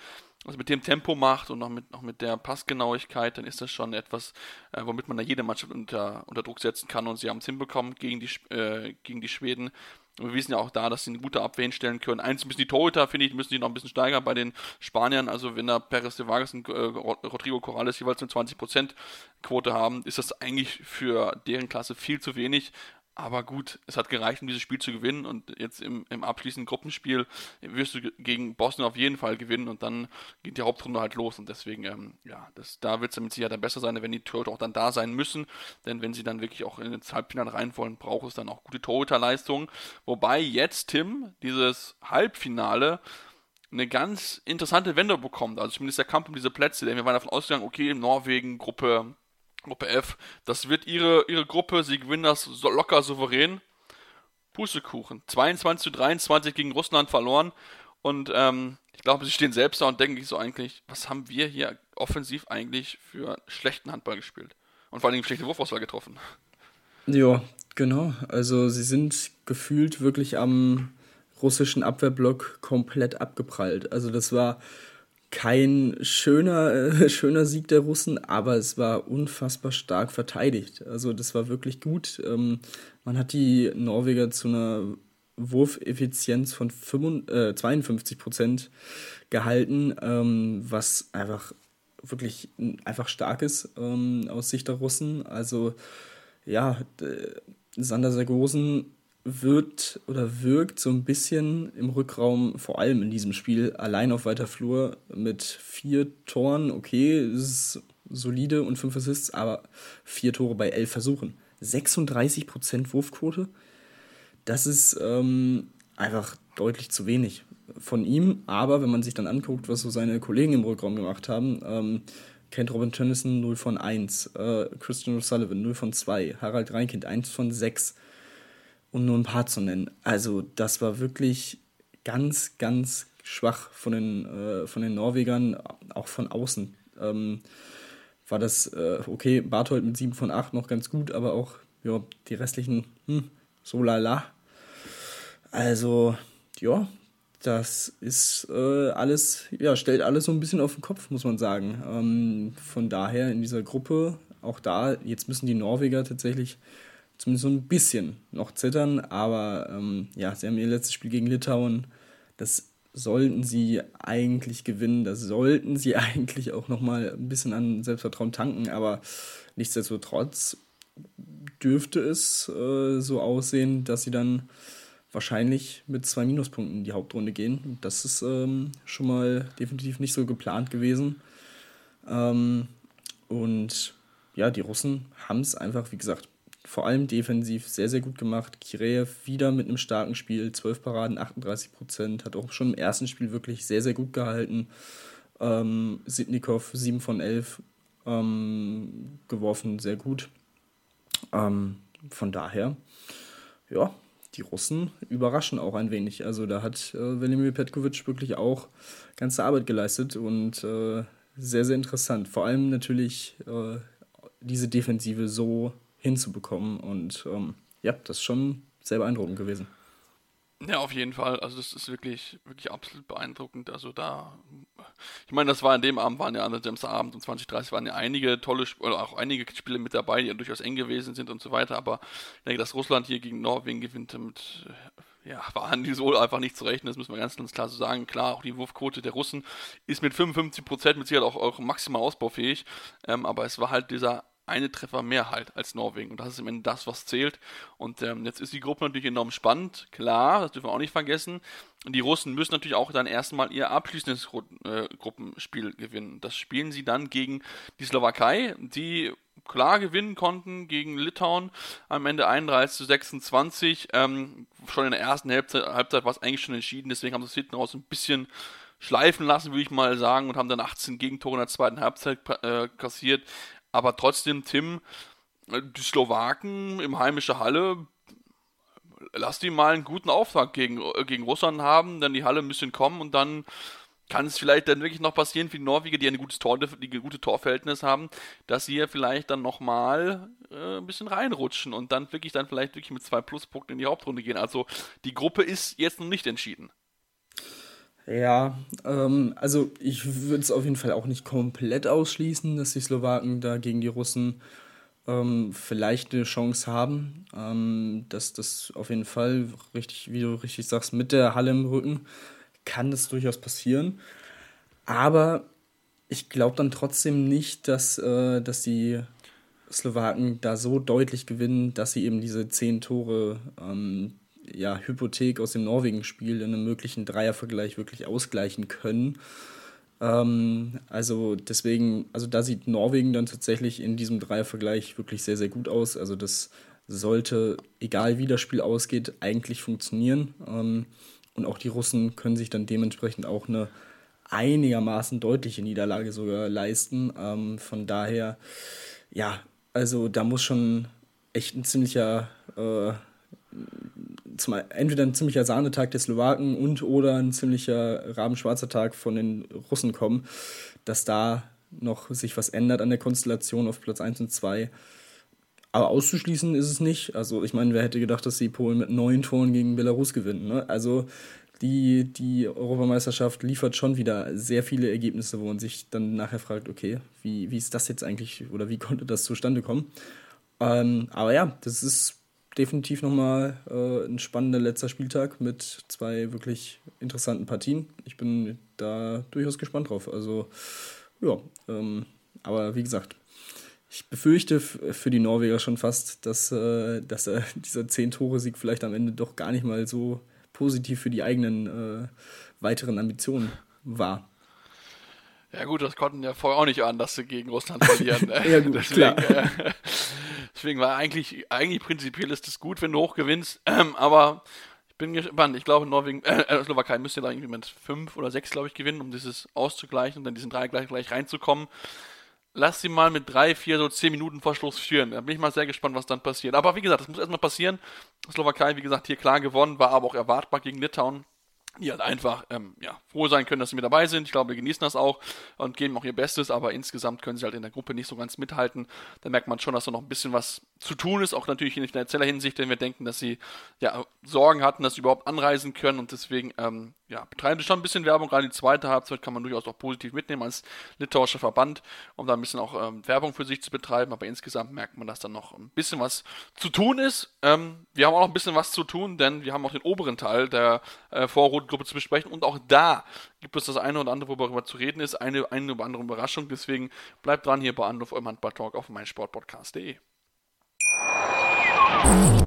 also mit dem Tempo macht und noch mit, noch mit der Passgenauigkeit, dann ist das schon etwas, äh, womit man da jede Mannschaft unter, unter Druck setzen kann und sie haben es hinbekommen gegen die, äh, gegen die Schweden. Und wir wissen ja auch da, dass sie eine gute Abwehr hinstellen können. Eins müssen die Torhüter, finde ich, müssen die noch ein bisschen steigern bei den Spaniern. Also wenn da Perez de Vargas und äh, Rodrigo Corrales jeweils eine 20% Quote haben, ist das eigentlich für deren Klasse viel zu wenig. Aber gut, es hat gereicht, um dieses Spiel zu gewinnen. Und jetzt im, im abschließenden Gruppenspiel wirst du gegen Boston auf jeden Fall gewinnen. Und dann geht die Hauptrunde halt los. Und deswegen, ähm, ja, das, da wird es mit Sicherheit dann besser sein, wenn die Torhüter auch dann da sein müssen. Denn wenn sie dann wirklich auch in ins Halbfinale rein wollen, braucht es dann auch gute Torhüterleistungen. Wobei jetzt Tim dieses Halbfinale eine ganz interessante Wende bekommt. Also zumindest der Kampf um diese Plätze. Denn wir waren davon ausgegangen, okay, Norwegen, Gruppe Gruppe F. Das wird ihre, ihre Gruppe. Sie gewinnen das locker souverän. Pustekuchen. 22 zu 23 gegen Russland verloren. Und ähm, ich glaube, sie stehen selbst da und denken sich so eigentlich, was haben wir hier offensiv eigentlich für schlechten Handball gespielt? Und vor allem schlechte Wurfauswahl getroffen. Ja, genau. Also sie sind gefühlt wirklich am russischen Abwehrblock komplett abgeprallt. Also das war kein schöner, äh, schöner Sieg der Russen, aber es war unfassbar stark verteidigt. Also das war wirklich gut. Ähm, man hat die Norweger zu einer Wurfeffizienz von 55, äh, 52 Prozent gehalten, ähm, was einfach wirklich einfach stark ist ähm, aus Sicht der Russen. Also ja, Sander Sargosen wird oder wirkt so ein bisschen im Rückraum, vor allem in diesem Spiel, allein auf weiter Flur mit vier Toren. Okay, ist solide und fünf Assists, aber vier Tore bei elf Versuchen. 36% Wurfquote, das ist ähm, einfach deutlich zu wenig von ihm. Aber wenn man sich dann anguckt, was so seine Kollegen im Rückraum gemacht haben, ähm, Kent Robin Tennison 0 von 1, äh, Christian O'Sullivan 0 von 2, Harald Reinkind 1 von 6 um nur ein paar zu nennen. Also das war wirklich ganz, ganz schwach von den, äh, von den Norwegern, auch von außen. Ähm, war das, äh, okay, Barthold mit 7 von 8 noch ganz gut, aber auch ja, die restlichen, hm, so lala. Also, ja, das ist äh, alles, ja, stellt alles so ein bisschen auf den Kopf, muss man sagen. Ähm, von daher in dieser Gruppe, auch da, jetzt müssen die Norweger tatsächlich zumindest so ein bisschen noch zittern. Aber ähm, ja, sie haben ihr letztes Spiel gegen Litauen, das sollten sie eigentlich gewinnen. Da sollten sie eigentlich auch nochmal ein bisschen an Selbstvertrauen tanken, aber nichtsdestotrotz dürfte es äh, so aussehen, dass sie dann wahrscheinlich mit zwei Minuspunkten in die Hauptrunde gehen. Das ist ähm, schon mal definitiv nicht so geplant gewesen. Ähm, und ja, die Russen haben es einfach, wie gesagt, vor allem defensiv sehr, sehr gut gemacht. Kireev wieder mit einem starken Spiel, 12 Paraden, 38 Prozent, hat auch schon im ersten Spiel wirklich sehr, sehr gut gehalten. Ähm, Sitnikov 7 von 11 ähm, geworfen, sehr gut. Ähm, von daher, ja, die Russen überraschen auch ein wenig. Also da hat äh, Velimir Petkovic wirklich auch ganze Arbeit geleistet und äh, sehr, sehr interessant. Vor allem natürlich äh, diese Defensive so hinzubekommen. Und ähm, ja, das ist schon sehr beeindruckend gewesen. Ja, auf jeden Fall. Also das ist wirklich, wirklich absolut beeindruckend. Also da, ich meine, das war an dem Abend, waren ja an dem Abend um 2030 waren ja einige tolle, oder auch einige Spiele mit dabei, die ja durchaus eng gewesen sind und so weiter. Aber ich denke, dass Russland hier gegen Norwegen gewinnt, mit, ja, waren die so einfach nicht zu rechnen. Das müssen wir ganz, ganz klar so sagen. Klar, auch die Wurfquote der Russen ist mit 55 Prozent mit Sicherheit auch, auch maximal ausbaufähig. Ähm, aber es war halt dieser eine Treffer mehr halt als Norwegen. Und das ist im Ende das, was zählt. Und ähm, jetzt ist die Gruppe natürlich enorm spannend. Klar, das dürfen wir auch nicht vergessen. Die Russen müssen natürlich auch dann erstmal ihr abschließendes äh, Gruppenspiel gewinnen. Das spielen sie dann gegen die Slowakei, die klar gewinnen konnten gegen Litauen. Am Ende 31 zu 26. Ähm, schon in der ersten Halbzeit, Halbzeit war es eigentlich schon entschieden. Deswegen haben sie es hinten raus ein bisschen schleifen lassen, würde ich mal sagen, und haben dann 18 Gegentore in der zweiten Halbzeit äh, kassiert. Aber trotzdem, Tim, die Slowaken im heimischen Halle, lass die mal einen guten Auftrag gegen, gegen Russland haben, dann die Halle ein bisschen kommen und dann kann es vielleicht dann wirklich noch passieren für die Norweger, die ein gutes Tor, die ein gutes Torverhältnis haben, dass sie ja vielleicht dann nochmal äh, ein bisschen reinrutschen und dann wirklich dann vielleicht wirklich mit zwei Pluspunkten in die Hauptrunde gehen. Also die Gruppe ist jetzt noch nicht entschieden. Ja, ähm, also ich würde es auf jeden Fall auch nicht komplett ausschließen, dass die Slowaken da gegen die Russen ähm, vielleicht eine Chance haben. Ähm, dass das auf jeden Fall richtig, wie du richtig sagst, mit der Halle im Rücken kann das durchaus passieren. Aber ich glaube dann trotzdem nicht, dass, äh, dass die Slowaken da so deutlich gewinnen, dass sie eben diese zehn Tore ähm, ja, Hypothek aus dem Norwegen-Spiel in einem möglichen Dreiervergleich wirklich ausgleichen können. Ähm, also deswegen, also da sieht Norwegen dann tatsächlich in diesem Dreiervergleich wirklich sehr, sehr gut aus. Also das sollte, egal wie das Spiel ausgeht, eigentlich funktionieren. Ähm, und auch die Russen können sich dann dementsprechend auch eine einigermaßen deutliche Niederlage sogar leisten. Ähm, von daher, ja, also da muss schon echt ein ziemlicher äh, zum, entweder ein ziemlicher Sahnetag der Slowaken und oder ein ziemlicher rabenschwarzer Tag von den Russen kommen, dass da noch sich was ändert an der Konstellation auf Platz 1 und 2. Aber auszuschließen ist es nicht. Also ich meine, wer hätte gedacht, dass die Polen mit neun Toren gegen Belarus gewinnen. Ne? Also die, die Europameisterschaft liefert schon wieder sehr viele Ergebnisse, wo man sich dann nachher fragt, okay, wie, wie ist das jetzt eigentlich oder wie konnte das zustande kommen? Ähm, aber ja, das ist definitiv nochmal äh, ein spannender letzter Spieltag mit zwei wirklich interessanten Partien. Ich bin da durchaus gespannt drauf. Also, ja, ähm, aber wie gesagt, ich befürchte für die Norweger schon fast, dass, äh, dass äh, dieser Zehn-Tore-Sieg vielleicht am Ende doch gar nicht mal so positiv für die eigenen äh, weiteren Ambitionen war. Ja gut, das konnten ja vorher auch nicht an, dass sie gegen Russland verlieren. Ne? ja gut, Deswegen, klar. Deswegen war eigentlich, eigentlich prinzipiell ist es gut, wenn du hochgewinnst. Ähm, aber ich bin gespannt. Ich glaube, Norwegen, äh, äh, Slowakei müsste da irgendwie mit fünf oder sechs, glaube ich, gewinnen, um dieses auszugleichen und dann diesen drei gleich, gleich reinzukommen. Lass sie mal mit drei, vier, so zehn Minuten vor Schluss führen. Da bin ich mal sehr gespannt, was dann passiert. Aber wie gesagt, das muss erstmal passieren. Slowakei, wie gesagt, hier klar gewonnen, war aber auch erwartbar gegen Litauen die halt einfach ähm, ja, froh sein können, dass sie mit dabei sind. Ich glaube, wir genießen das auch und geben auch ihr Bestes, aber insgesamt können sie halt in der Gruppe nicht so ganz mithalten. Da merkt man schon, dass da noch ein bisschen was zu tun ist, auch natürlich in finanzieller Hinsicht, denn wir denken, dass sie ja Sorgen hatten, dass sie überhaupt anreisen können und deswegen ähm, ja, betreiben sie schon ein bisschen Werbung. Gerade die zweite Halbzeit kann man durchaus auch positiv mitnehmen als litauischer Verband, um da ein bisschen auch ähm, Werbung für sich zu betreiben. Aber insgesamt merkt man, dass da noch ein bisschen was zu tun ist. Ähm, wir haben auch noch ein bisschen was zu tun, denn wir haben auch den oberen Teil der äh, Vorrunde Notgruppe zu besprechen. Und auch da gibt es das eine oder andere, worüber zu reden ist, eine, eine oder andere Überraschung. Deswegen bleibt dran hier bei Anruf eurem Handball-Talk auf meinsportpodcast.de.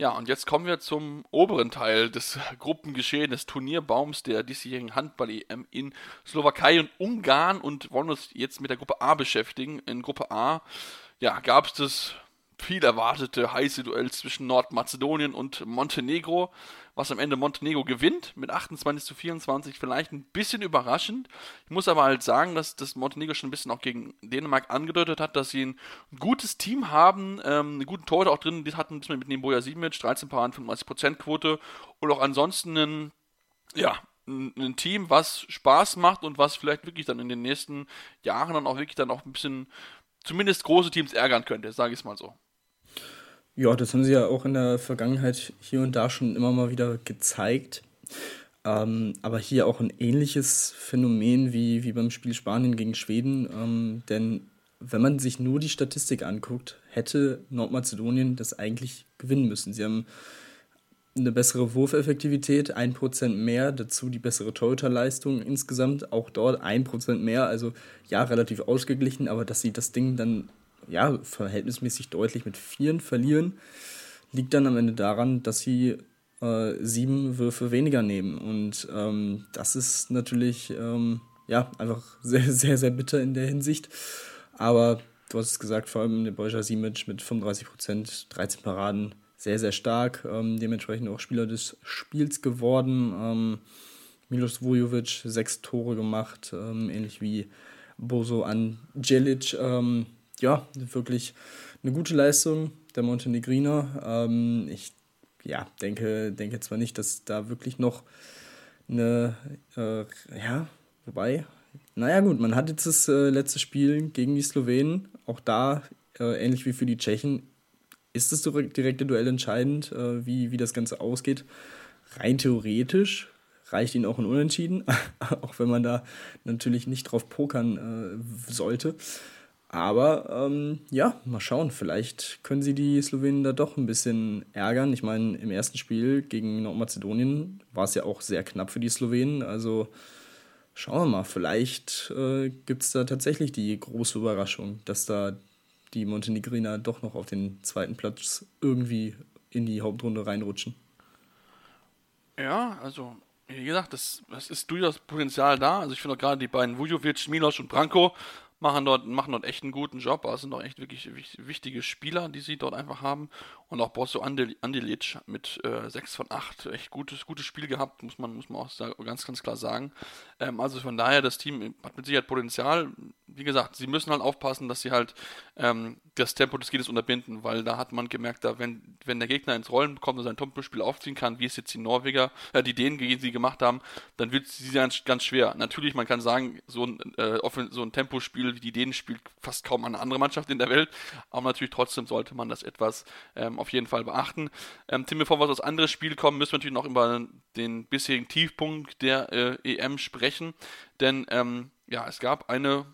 Ja, und jetzt kommen wir zum oberen Teil des Gruppengeschehens, des Turnierbaums der diesjährigen Handball-EM in Slowakei und Ungarn und wollen uns jetzt mit der Gruppe A beschäftigen. In Gruppe A ja, gab es das viel erwartete heiße Duell zwischen Nordmazedonien und Montenegro, was am Ende Montenegro gewinnt mit 28 zu 24, vielleicht ein bisschen überraschend. Ich muss aber halt sagen, dass das Montenegro schon ein bisschen auch gegen Dänemark angedeutet hat, dass sie ein gutes Team haben, ähm, einen guten Torhüter auch drin, die hatten das mit Neboja Simic, 13 Paaren, 35% Quote und auch ansonsten ein, ja, ein Team, was Spaß macht und was vielleicht wirklich dann in den nächsten Jahren dann auch wirklich dann auch ein bisschen zumindest große Teams ärgern könnte, sage ich es mal so. Ja, das haben sie ja auch in der Vergangenheit hier und da schon immer mal wieder gezeigt. Ähm, aber hier auch ein ähnliches Phänomen wie, wie beim Spiel Spanien gegen Schweden. Ähm, denn wenn man sich nur die Statistik anguckt, hätte Nordmazedonien das eigentlich gewinnen müssen. Sie haben eine bessere Wurfeffektivität, 1% mehr, dazu die bessere Torhüterleistung insgesamt, auch dort 1% mehr, also ja, relativ ausgeglichen, aber dass sie das Ding dann ja, verhältnismäßig deutlich mit Vieren verlieren, liegt dann am Ende daran, dass sie äh, sieben Würfe weniger nehmen. Und ähm, das ist natürlich ähm, ja, einfach sehr, sehr, sehr bitter in der Hinsicht. Aber du hast es gesagt, vor allem der Boja Simic mit 35 Prozent, 13 Paraden, sehr, sehr stark. Ähm, dementsprechend auch Spieler des Spiels geworden. Ähm, Milos Vujovic sechs Tore gemacht, ähm, ähnlich wie Bozo Angelic. Ähm, ja, wirklich eine gute Leistung der Montenegriner. Ähm, ich ja, denke, denke zwar nicht, dass da wirklich noch eine, äh, ja, wobei, naja gut, man hat jetzt das äh, letzte Spiel gegen die Slowenen, auch da, äh, ähnlich wie für die Tschechen, ist das direkte Duell entscheidend, äh, wie, wie das Ganze ausgeht. Rein theoretisch reicht ihnen auch ein Unentschieden, auch wenn man da natürlich nicht drauf pokern äh, sollte. Aber ähm, ja, mal schauen. Vielleicht können sie die Slowenen da doch ein bisschen ärgern. Ich meine, im ersten Spiel gegen Nordmazedonien war es ja auch sehr knapp für die Slowenen. Also schauen wir mal. Vielleicht äh, gibt es da tatsächlich die große Überraschung, dass da die Montenegriner doch noch auf den zweiten Platz irgendwie in die Hauptrunde reinrutschen. Ja, also wie gesagt, das, das ist durchaus Potenzial da. Also ich finde auch gerade die beiden Vujovic, Milos und Branko machen dort, machen dort echt einen guten Job. Also sind doch echt wirklich wichtige Spieler, die sie dort einfach haben. Und auch Bosso Andelic mit äh, 6 von 8, echt gutes, gutes Spiel gehabt, muss man, muss man auch ganz, ganz klar sagen. Ähm, also von daher, das Team hat mit Sicherheit Potenzial. Wie gesagt, sie müssen halt aufpassen, dass sie halt ähm, das Tempo des Gegners unterbinden, weil da hat man gemerkt, da wenn, wenn der Gegner ins Rollen kommt und sein Tempospiel aufziehen kann, wie es jetzt die Norweger, äh, die Dänen gegen sie gemacht haben, dann wird sie ganz, ganz schwer. Natürlich, man kann sagen, so ein, äh, so ein Tempospiel wie die Dänen spielt fast kaum eine andere Mannschaft in der Welt, aber natürlich trotzdem sollte man das etwas ähm, auf jeden Fall beachten. Ähm, Tim, bevor wir auf das andere Spiel kommen, müssen wir natürlich noch über den bisherigen Tiefpunkt der äh, EM sprechen. Denn ähm, ja, es gab eine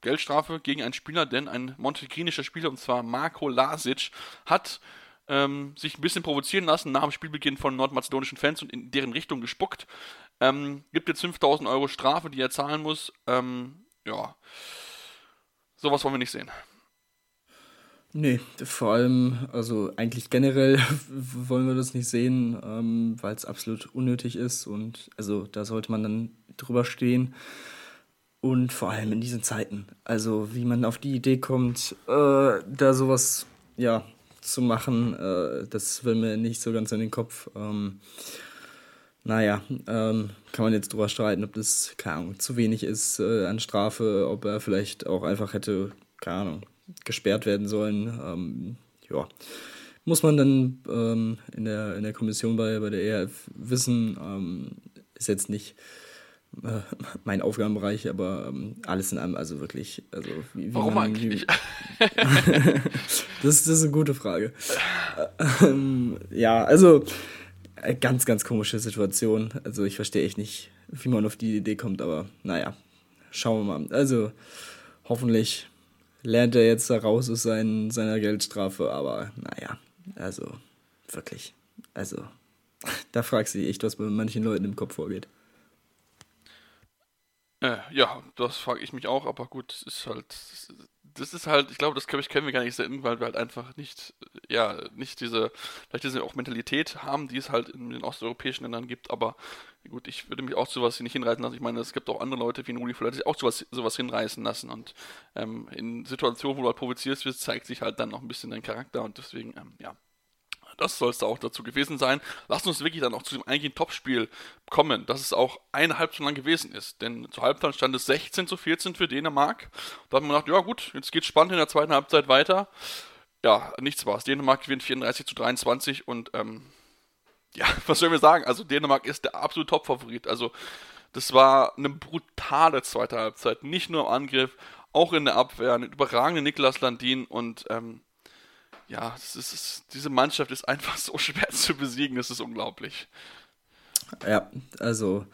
Geldstrafe gegen einen Spieler, denn ein montegrinischer Spieler, und zwar Marco Lasic, hat ähm, sich ein bisschen provozieren lassen nach dem Spielbeginn von nordmazedonischen Fans und in deren Richtung gespuckt. Ähm, gibt jetzt 5000 Euro Strafe, die er zahlen muss. Ähm, ja, sowas wollen wir nicht sehen. Nee, vor allem, also eigentlich generell wollen wir das nicht sehen, ähm, weil es absolut unnötig ist und also da sollte man dann drüber stehen. Und vor allem in diesen Zeiten. Also wie man auf die Idee kommt, äh, da sowas ja, zu machen, äh, das will mir nicht so ganz in den Kopf. Ähm, naja, ähm, kann man jetzt drüber streiten, ob das, keine Ahnung, zu wenig ist äh, an Strafe, ob er vielleicht auch einfach hätte, keine Ahnung, gesperrt werden sollen. Ähm, ja, muss man dann ähm, in, der, in der Kommission bei, bei der ERF wissen. Ähm, ist jetzt nicht äh, mein Aufgabenbereich, aber ähm, alles in allem, also wirklich, also wie, wie Warum man, eigentlich? Das, das, ist eine gute Frage. Ähm, ja, also ganz, ganz komische Situation. Also ich verstehe echt nicht, wie man auf die Idee kommt, aber naja, schauen wir mal. Also hoffentlich lernt er jetzt raus aus seinen, seiner Geldstrafe, aber naja, also wirklich, also da fragst du dich echt, was bei manchen Leuten im Kopf vorgeht. Äh, ja, das frage ich mich auch, aber gut, es ist halt, das ist halt, ich glaube, das können wir gar nicht sehen, weil wir halt einfach nicht, ja, nicht diese, vielleicht diese auch Mentalität haben, die es halt in den osteuropäischen Ländern gibt, aber gut, ich würde mich auch zu sowas nicht hinreißen lassen. Ich meine, es gibt auch andere Leute wie Rudi Völler, die sich auch sowas, sowas hinreißen lassen. Und ähm, in Situationen, wo du halt provozierst wirst, zeigt sich halt dann noch ein bisschen dein Charakter. Und deswegen, ähm, ja, das soll es da auch dazu gewesen sein. Lasst uns wirklich dann auch zu dem eigentlichen Topspiel kommen, dass es auch eine Halbzeit lang gewesen ist. Denn zur Halbzeit stand es 16 zu 14 für Dänemark. Da hat man gedacht, ja gut, jetzt geht spannend in der zweiten Halbzeit weiter. Ja, nichts war's. Dänemark gewinnt 34 zu 23 und ähm, ja, was sollen wir sagen? Also Dänemark ist der absolute Top-Favorit. Also das war eine brutale zweite Halbzeit. Nicht nur im Angriff, auch in der Abwehr. Eine überragende Niklas Landin und ähm, ja, ist, ist, diese Mannschaft ist einfach so schwer zu besiegen, das ist unglaublich. Ja, also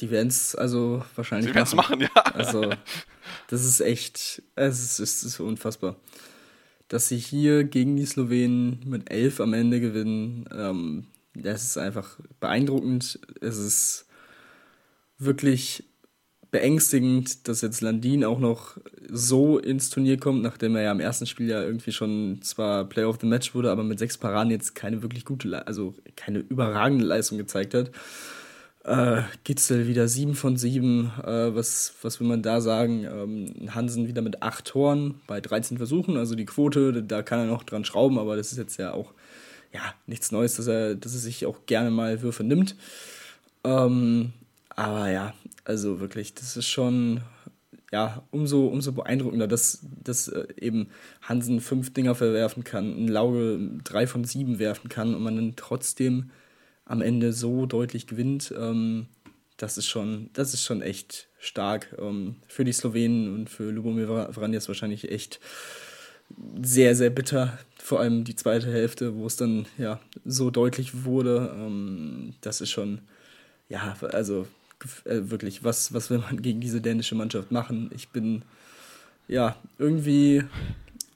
die werden es also wahrscheinlich Sie werden machen. machen, ja. Also das ist echt, es ist, es ist unfassbar. Dass sie hier gegen die Slowenen mit elf am Ende gewinnen, ähm, das ist einfach beeindruckend. Es ist wirklich beängstigend, dass jetzt Landin auch noch so ins Turnier kommt, nachdem er ja im ersten Spiel ja irgendwie schon zwar Player of the Match wurde, aber mit sechs Paraden jetzt keine wirklich gute, also keine überragende Leistung gezeigt hat. Äh, Gitzel wieder 7 von 7. Äh, was, was will man da sagen? Ähm, Hansen wieder mit 8 Toren bei 13 Versuchen. Also die Quote, da kann er noch dran schrauben, aber das ist jetzt ja auch ja, nichts Neues, dass er, dass er sich auch gerne mal Würfe nimmt. Ähm, aber ja, also wirklich, das ist schon ja, umso, umso beeindruckender, dass, dass äh, eben Hansen fünf Dinger verwerfen kann, ein Lauge drei von sieben werfen kann und man dann trotzdem am Ende so deutlich gewinnt. Ähm, das ist schon, das ist schon echt stark. Ähm, für die Slowenen und für Lubomir Vranjes wahrscheinlich echt sehr, sehr bitter. Vor allem die zweite Hälfte, wo es dann ja so deutlich wurde. Ähm, das ist schon, ja, also äh, wirklich, was, was will man gegen diese dänische Mannschaft machen? Ich bin, ja, irgendwie,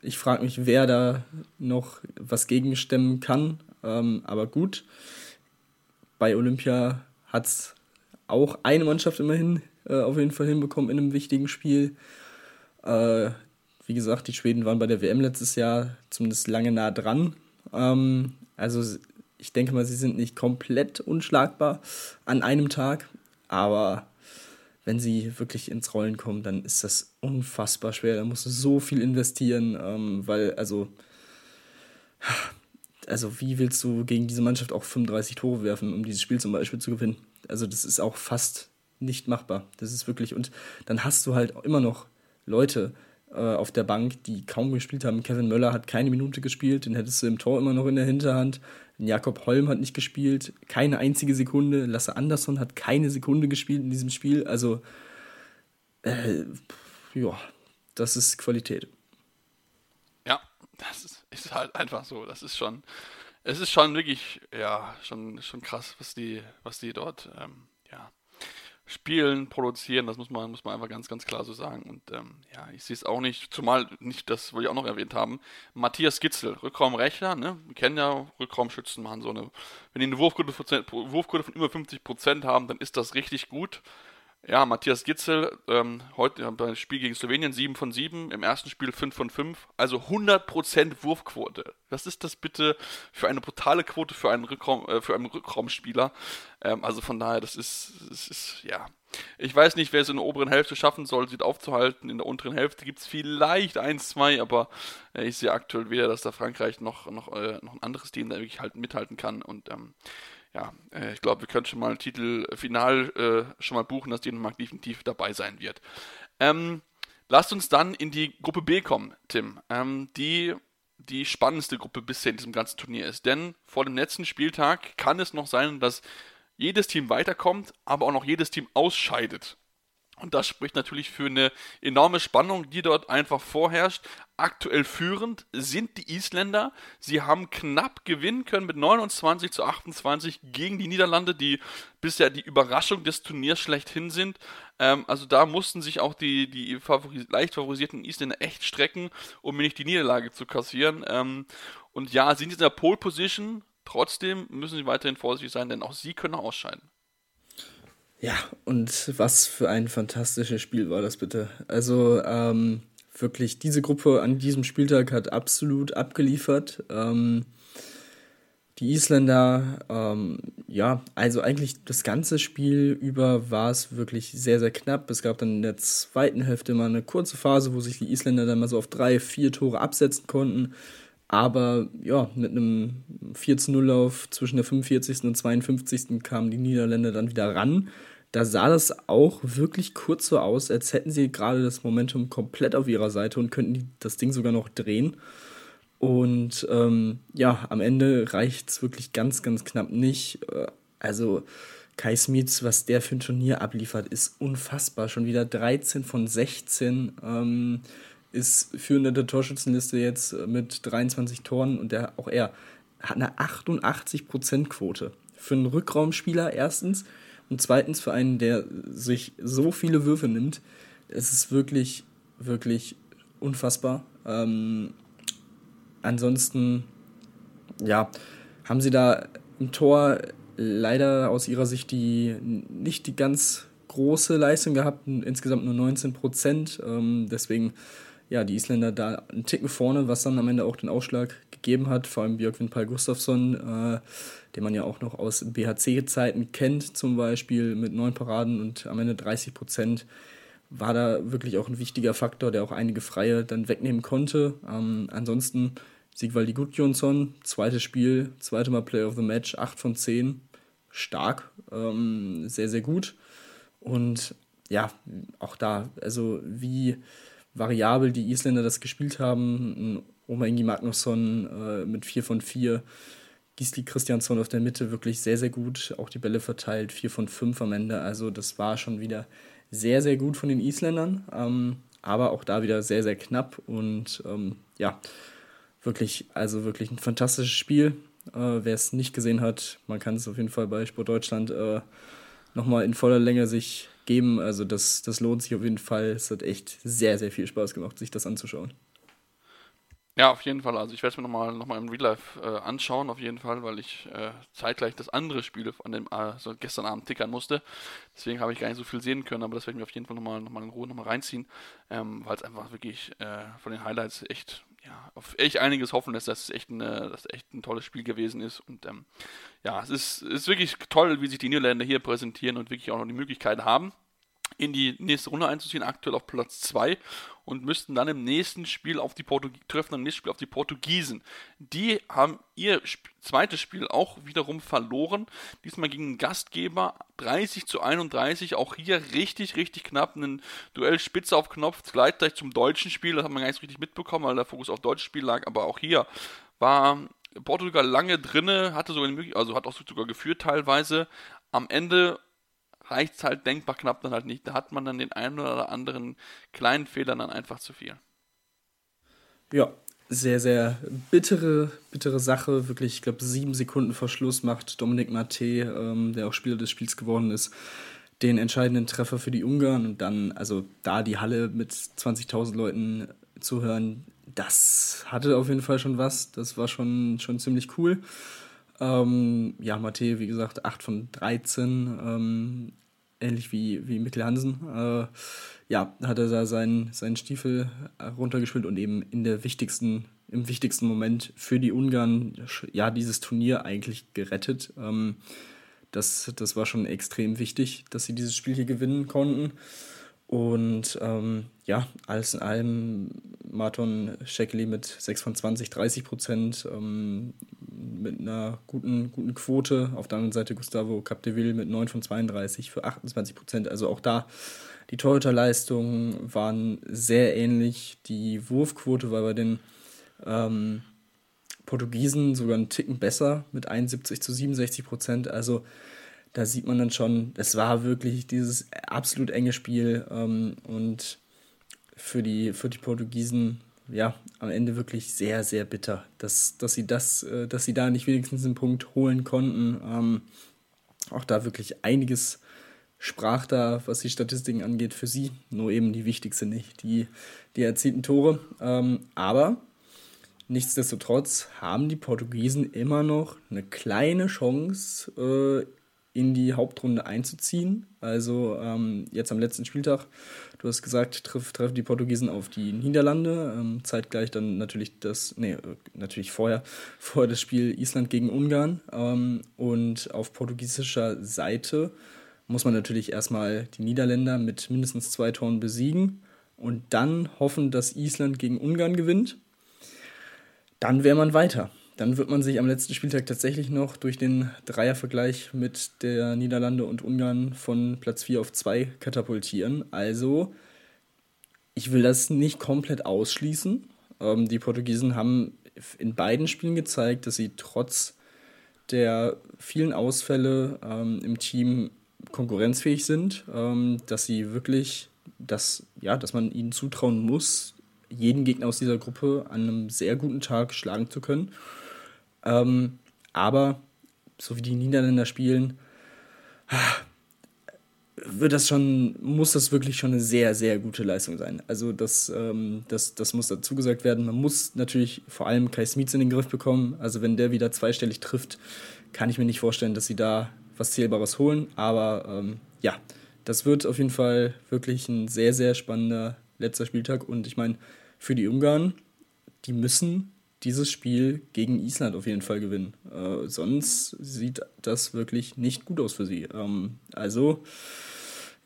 ich frage mich, wer da noch was gegenstemmen kann. Ähm, aber gut, bei Olympia hat es auch eine Mannschaft immerhin äh, auf jeden Fall hinbekommen in einem wichtigen Spiel. Äh, wie gesagt, die Schweden waren bei der WM letztes Jahr zumindest lange nah dran. Ähm, also ich denke mal, sie sind nicht komplett unschlagbar an einem Tag, aber wenn sie wirklich ins Rollen kommen, dann ist das unfassbar schwer. Da musst du so viel investieren, ähm, weil, also, also, wie willst du gegen diese Mannschaft auch 35 Tore werfen, um dieses Spiel zum Beispiel zu gewinnen? Also, das ist auch fast nicht machbar. Das ist wirklich, und dann hast du halt immer noch Leute auf der Bank, die kaum gespielt haben. Kevin Möller hat keine Minute gespielt, den hättest du im Tor immer noch in der Hinterhand. Jakob Holm hat nicht gespielt, keine einzige Sekunde. Lasse Andersson hat keine Sekunde gespielt in diesem Spiel. Also, äh, ja, das ist Qualität. Ja, das ist, ist, halt einfach so. Das ist schon, es ist schon wirklich, ja, schon, schon krass, was die, was die dort, ähm, ja, spielen, produzieren, das muss man, muss man einfach ganz, ganz klar so sagen. Und ähm, ja, ich sehe es auch nicht, zumal nicht, das wollte ich auch noch erwähnt haben, Matthias Gitzel, Rückraumrechner, ne? Wir kennen ja Rückraumschützen machen so eine, wenn die eine Wurfquote, Wurfquote von über 50% haben, dann ist das richtig gut. Ja, Matthias Gitzel, ähm, heute beim Spiel gegen Slowenien 7 von 7, im ersten Spiel 5 von 5, also 100% Wurfquote. Was ist das bitte für eine brutale Quote für einen, Rückraum, äh, für einen Rückraumspieler? Ähm, also von daher, das ist, das ist, ja. Ich weiß nicht, wer es in der oberen Hälfte schaffen soll, sie aufzuhalten. In der unteren Hälfte gibt es vielleicht 1, 2, aber äh, ich sehe aktuell weder, dass da Frankreich noch, noch, äh, noch ein anderes Team da wirklich halt mithalten kann und ähm, ja, äh, ich glaube, wir können schon mal ein Titelfinal äh, schon mal buchen, dass Dänemark definitiv dabei sein wird. Ähm, lasst uns dann in die Gruppe B kommen, Tim. Ähm, die die spannendste Gruppe bisher in diesem ganzen Turnier ist. Denn vor dem letzten Spieltag kann es noch sein, dass jedes Team weiterkommt, aber auch noch jedes Team ausscheidet. Und das spricht natürlich für eine enorme Spannung, die dort einfach vorherrscht. Aktuell führend sind die Isländer. Sie haben knapp gewinnen können mit 29 zu 28 gegen die Niederlande, die bisher die Überraschung des Turniers schlechthin sind. Ähm, also da mussten sich auch die, die favoris leicht favorisierten Isländer echt strecken, um nicht die Niederlage zu kassieren. Ähm, und ja, sind in der Pole Position. Trotzdem müssen sie weiterhin vorsichtig sein, denn auch sie können ausscheiden. Ja, und was für ein fantastisches Spiel war das bitte. Also ähm, wirklich, diese Gruppe an diesem Spieltag hat absolut abgeliefert. Ähm, die Isländer, ähm, ja, also eigentlich das ganze Spiel über war es wirklich sehr, sehr knapp. Es gab dann in der zweiten Hälfte mal eine kurze Phase, wo sich die Isländer dann mal so auf drei, vier Tore absetzen konnten. Aber ja, mit einem 4-0-Lauf zwischen der 45. und 52. kamen die Niederländer dann wieder ran. Da sah das auch wirklich kurz so aus, als hätten sie gerade das Momentum komplett auf ihrer Seite und könnten das Ding sogar noch drehen. Und ähm, ja, am Ende reicht es wirklich ganz, ganz knapp nicht. Äh, also Kai Smits, was der für ein Turnier abliefert, ist unfassbar. Schon wieder 13 von 16. Ähm, ist führender der Torschützenliste jetzt mit 23 Toren und der, auch er hat eine 88%-Quote. Für einen Rückraumspieler erstens und zweitens für einen, der sich so viele Würfe nimmt. Es ist wirklich, wirklich unfassbar. Ähm, ansonsten, ja, haben sie da im Tor leider aus ihrer Sicht die nicht die ganz große Leistung gehabt, insgesamt nur 19 Prozent. Ähm, deswegen ja, die Isländer da einen Ticken vorne, was dann am Ende auch den Ausschlag gegeben hat. Vor allem Björkvin Pal Gustafsson, äh, den man ja auch noch aus BHC-Zeiten kennt, zum Beispiel mit neun Paraden und am Ende 30 Prozent, war da wirklich auch ein wichtiger Faktor, der auch einige Freie dann wegnehmen konnte. Ähm, ansonsten Sigvaldi Gudjonsson, zweites Spiel, zweite Mal Player of the Match, 8 von 10, stark, ähm, sehr, sehr gut. Und ja, auch da, also wie variabel die Isländer das gespielt haben. Oma Ingi Magnusson äh, mit 4 von 4. Gisli Christiansson auf der Mitte wirklich sehr, sehr gut. Auch die Bälle verteilt, 4 von 5 am Ende. Also das war schon wieder sehr, sehr gut von den Isländern. Ähm, aber auch da wieder sehr, sehr knapp. Und ähm, ja, wirklich, also wirklich ein fantastisches Spiel. Äh, Wer es nicht gesehen hat, man kann es auf jeden Fall bei Sport Deutschland äh, nochmal in voller Länge sich geben. Also das, das lohnt sich auf jeden Fall. Es hat echt sehr, sehr viel Spaß gemacht, sich das anzuschauen. Ja, auf jeden Fall. Also ich werde es mir nochmal noch mal im Real Life äh, anschauen, auf jeden Fall, weil ich äh, zeitgleich das andere Spiel an dem äh, so gestern Abend tickern musste. Deswegen habe ich gar nicht so viel sehen können, aber das werde ich mir auf jeden Fall nochmal noch mal in Ruhe nochmal reinziehen, ähm, weil es einfach wirklich äh, von den Highlights echt ja, auf echt einiges hoffen dass es echt, eine, dass echt ein tolles Spiel gewesen ist. Und ähm, ja, es ist, ist wirklich toll, wie sich die Niederländer hier präsentieren und wirklich auch noch die Möglichkeit haben, in die nächste Runde einzuziehen, aktuell auf Platz 2 und müssten dann im nächsten Spiel auf die Portugiesen treffen, im nächsten Spiel auf die Portugiesen. Die haben ihr Sp zweites Spiel auch wiederum verloren, diesmal gegen den Gastgeber 30 zu 31, auch hier richtig, richtig knapp, ein Duell spitze auf Knopf, gleich zum deutschen Spiel, das hat man gar nicht so richtig mitbekommen, weil der Fokus auf deutsches Spiel lag, aber auch hier war Portugal lange drinne, hatte sogar also hat auch sogar geführt teilweise. Am Ende reicht es halt denkbar knapp dann halt nicht. Da hat man dann den einen oder anderen kleinen Fehler dann einfach zu viel. Ja, sehr, sehr bittere, bittere Sache. Wirklich, ich glaube, sieben Sekunden vor Schluss macht Dominik Mate, ähm, der auch Spieler des Spiels geworden ist, den entscheidenden Treffer für die Ungarn. Und dann, also da die Halle mit 20.000 Leuten zu hören, das hatte auf jeden Fall schon was. Das war schon, schon ziemlich cool. Ähm, ja, Mathe, wie gesagt, 8 von 13, ähm, ähnlich wie, wie Mikkel Hansen. Äh, ja, hat er da seinen, seinen Stiefel runtergespielt und eben in der wichtigsten, im wichtigsten Moment für die Ungarn ja dieses Turnier eigentlich gerettet. Ähm, das, das war schon extrem wichtig, dass sie dieses Spiel hier gewinnen konnten. Und ähm, ja, alles in allem Marton Shekeli mit 6 von 20, 30 Prozent, ähm, mit einer guten, guten Quote. Auf der anderen Seite Gustavo Capdeville mit 9 von 32 für 28 Prozent. Also auch da die Torhüterleistungen waren sehr ähnlich. Die Wurfquote war bei den ähm, Portugiesen sogar einen Ticken besser mit 71 zu 67 Prozent. Also da sieht man dann schon, es war wirklich dieses absolut enge Spiel ähm, und für die, für die Portugiesen ja, am Ende wirklich sehr, sehr bitter, dass, dass, sie das, äh, dass sie da nicht wenigstens einen Punkt holen konnten. Ähm, auch da wirklich einiges sprach da, was die Statistiken angeht, für sie. Nur eben die wichtigste nicht, die, die erzielten Tore. Ähm, aber nichtsdestotrotz haben die Portugiesen immer noch eine kleine Chance, äh, in die Hauptrunde einzuziehen. Also ähm, jetzt am letzten Spieltag, du hast gesagt, treff, treffen die Portugiesen auf die Niederlande. Ähm, zeitgleich dann natürlich das, nee, natürlich vorher, vorher das Spiel Island gegen Ungarn. Ähm, und auf portugiesischer Seite muss man natürlich erstmal die Niederländer mit mindestens zwei Toren besiegen und dann hoffen, dass Island gegen Ungarn gewinnt. Dann wäre man weiter. Dann wird man sich am letzten Spieltag tatsächlich noch durch den Dreiervergleich mit der Niederlande und Ungarn von Platz 4 auf 2 katapultieren. Also, ich will das nicht komplett ausschließen. Ähm, die Portugiesen haben in beiden Spielen gezeigt, dass sie trotz der vielen Ausfälle ähm, im Team konkurrenzfähig sind, ähm, dass sie wirklich, dass, ja, dass man ihnen zutrauen muss, jeden Gegner aus dieser Gruppe an einem sehr guten Tag schlagen zu können. Ähm, aber so wie die Niederländer spielen, wird das schon, muss das wirklich schon eine sehr, sehr gute Leistung sein. Also das, ähm, das, das muss dazu gesagt werden. Man muss natürlich vor allem Kai Smith in den Griff bekommen. Also wenn der wieder zweistellig trifft, kann ich mir nicht vorstellen, dass sie da was Zählbares holen. Aber ähm, ja, das wird auf jeden Fall wirklich ein sehr, sehr spannender letzter Spieltag. Und ich meine, für die Ungarn, die müssen dieses Spiel gegen Island auf jeden Fall gewinnen. Äh, sonst sieht das wirklich nicht gut aus für sie. Ähm, also,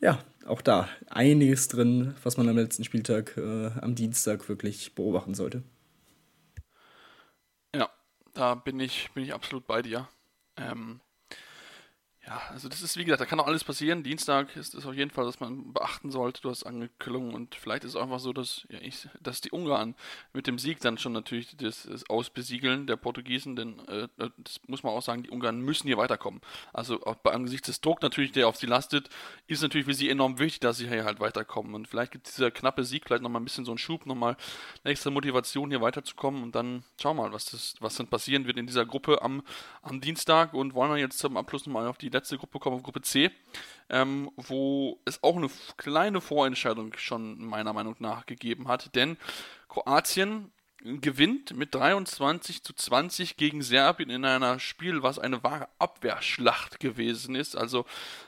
ja, auch da einiges drin, was man am letzten Spieltag äh, am Dienstag wirklich beobachten sollte. Ja, da bin ich, bin ich absolut bei dir. Ähm, ja, also das ist, wie gesagt, da kann auch alles passieren. Dienstag ist es auf jeden Fall, dass man beachten sollte. Du hast angeklungen und vielleicht ist es einfach so, dass, ja, ich, dass die Ungarn mit dem Sieg dann schon natürlich das, das Ausbesiegeln der Portugiesen, denn äh, das muss man auch sagen, die Ungarn müssen hier weiterkommen. Also auch bei angesichts des Druck natürlich, der auf sie lastet, ist natürlich für sie enorm wichtig, dass sie hier halt weiterkommen. Und vielleicht gibt dieser knappe Sieg vielleicht nochmal ein bisschen so einen Schub, nochmal eine extra Motivation hier weiterzukommen und dann schauen wir mal, was, das, was dann passieren wird in dieser Gruppe am, am Dienstag und wollen wir jetzt zum Abschluss nochmal auf die letzte Gruppe kommen, Gruppe C, ähm, wo es auch eine kleine Vorentscheidung schon meiner Meinung nach gegeben hat. Denn Kroatien gewinnt mit 23 zu 20 gegen Serbien in einer Spiel, was eine wahre Abwehrschlacht gewesen ist. Also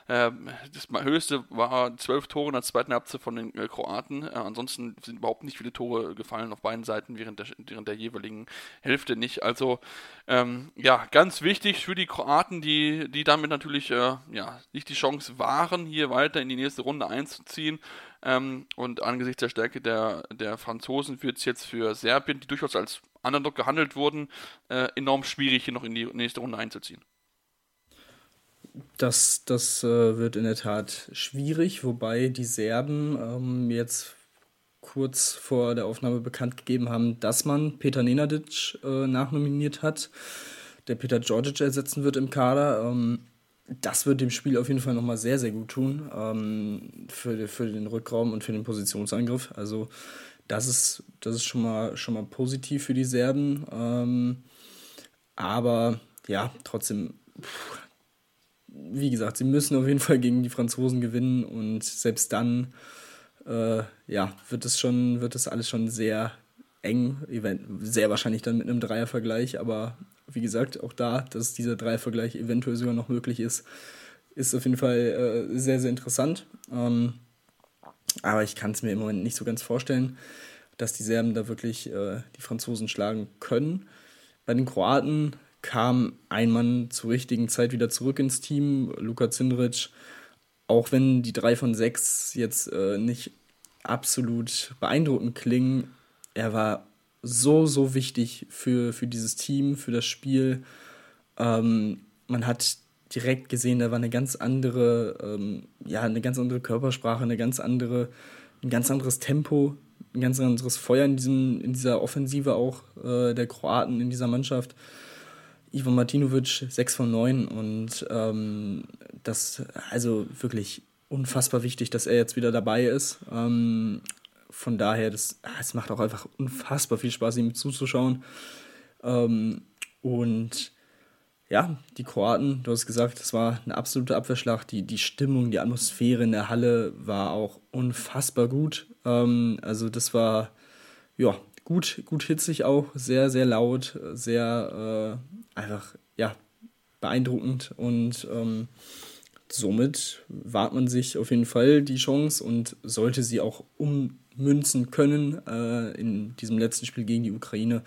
ähm, das höchste war 12 Tore in der zweiten Halbzeit von den äh, Kroaten. Äh, ansonsten sind überhaupt nicht viele Tore gefallen auf beiden Seiten während der, während der jeweiligen Hälfte nicht. Also ähm, ja, ganz wichtig für die Kroaten, die, die damit natürlich äh, ja, nicht die Chance waren, hier weiter in die nächste Runde einzuziehen. Ähm, und angesichts der Stärke der, der Franzosen wird es jetzt für Serbien, die durchaus als Underdog gehandelt wurden, äh, enorm schwierig, hier noch in die nächste Runde einzuziehen. Das, das äh, wird in der Tat schwierig, wobei die Serben ähm, jetzt kurz vor der Aufnahme bekannt gegeben haben, dass man Peter Nenadic äh, nachnominiert hat, der Peter Georgic ersetzen wird im Kader. Ähm, das wird dem Spiel auf jeden Fall nochmal sehr, sehr gut tun ähm, für, für den Rückraum und für den Positionsangriff. Also das ist, das ist schon, mal, schon mal positiv für die Serben. Ähm, aber ja, trotzdem, wie gesagt, sie müssen auf jeden Fall gegen die Franzosen gewinnen und selbst dann äh, ja, wird es schon, wird es alles schon sehr eng, sehr wahrscheinlich dann mit einem Dreiervergleich, aber wie gesagt, auch da, dass dieser Dreiervergleich eventuell sogar noch möglich ist, ist auf jeden Fall äh, sehr, sehr interessant. Ähm, aber ich kann es mir im Moment nicht so ganz vorstellen, dass die Serben da wirklich äh, die Franzosen schlagen können. Bei den Kroaten kam ein Mann zur richtigen Zeit wieder zurück ins Team, Luka Zindric. Auch wenn die drei von sechs jetzt äh, nicht absolut beeindruckend klingen, er war so, so wichtig für, für dieses Team, für das Spiel. Ähm, man hat direkt gesehen, da war eine ganz andere, ähm, ja, eine ganz andere Körpersprache, eine ganz andere, ein ganz anderes Tempo, ein ganz anderes Feuer in, diesem, in dieser Offensive auch äh, der Kroaten in dieser Mannschaft. Ivan Martinovic 6 von 9 und ähm, das, also wirklich unfassbar wichtig, dass er jetzt wieder dabei ist. Ähm, von daher, das, ah, es macht auch einfach unfassbar viel Spaß, ihm zuzuschauen. Ähm, und ja, die Kroaten, du hast gesagt, es war eine absolute Abwehrschlacht. Die, die Stimmung, die Atmosphäre in der Halle war auch unfassbar gut. Ähm, also das war, ja, gut, gut hitzig auch, sehr, sehr laut, sehr äh, einfach, ja, beeindruckend und ähm, somit wahrt man sich auf jeden Fall die Chance und sollte sie auch ummünzen können äh, in diesem letzten Spiel gegen die Ukraine,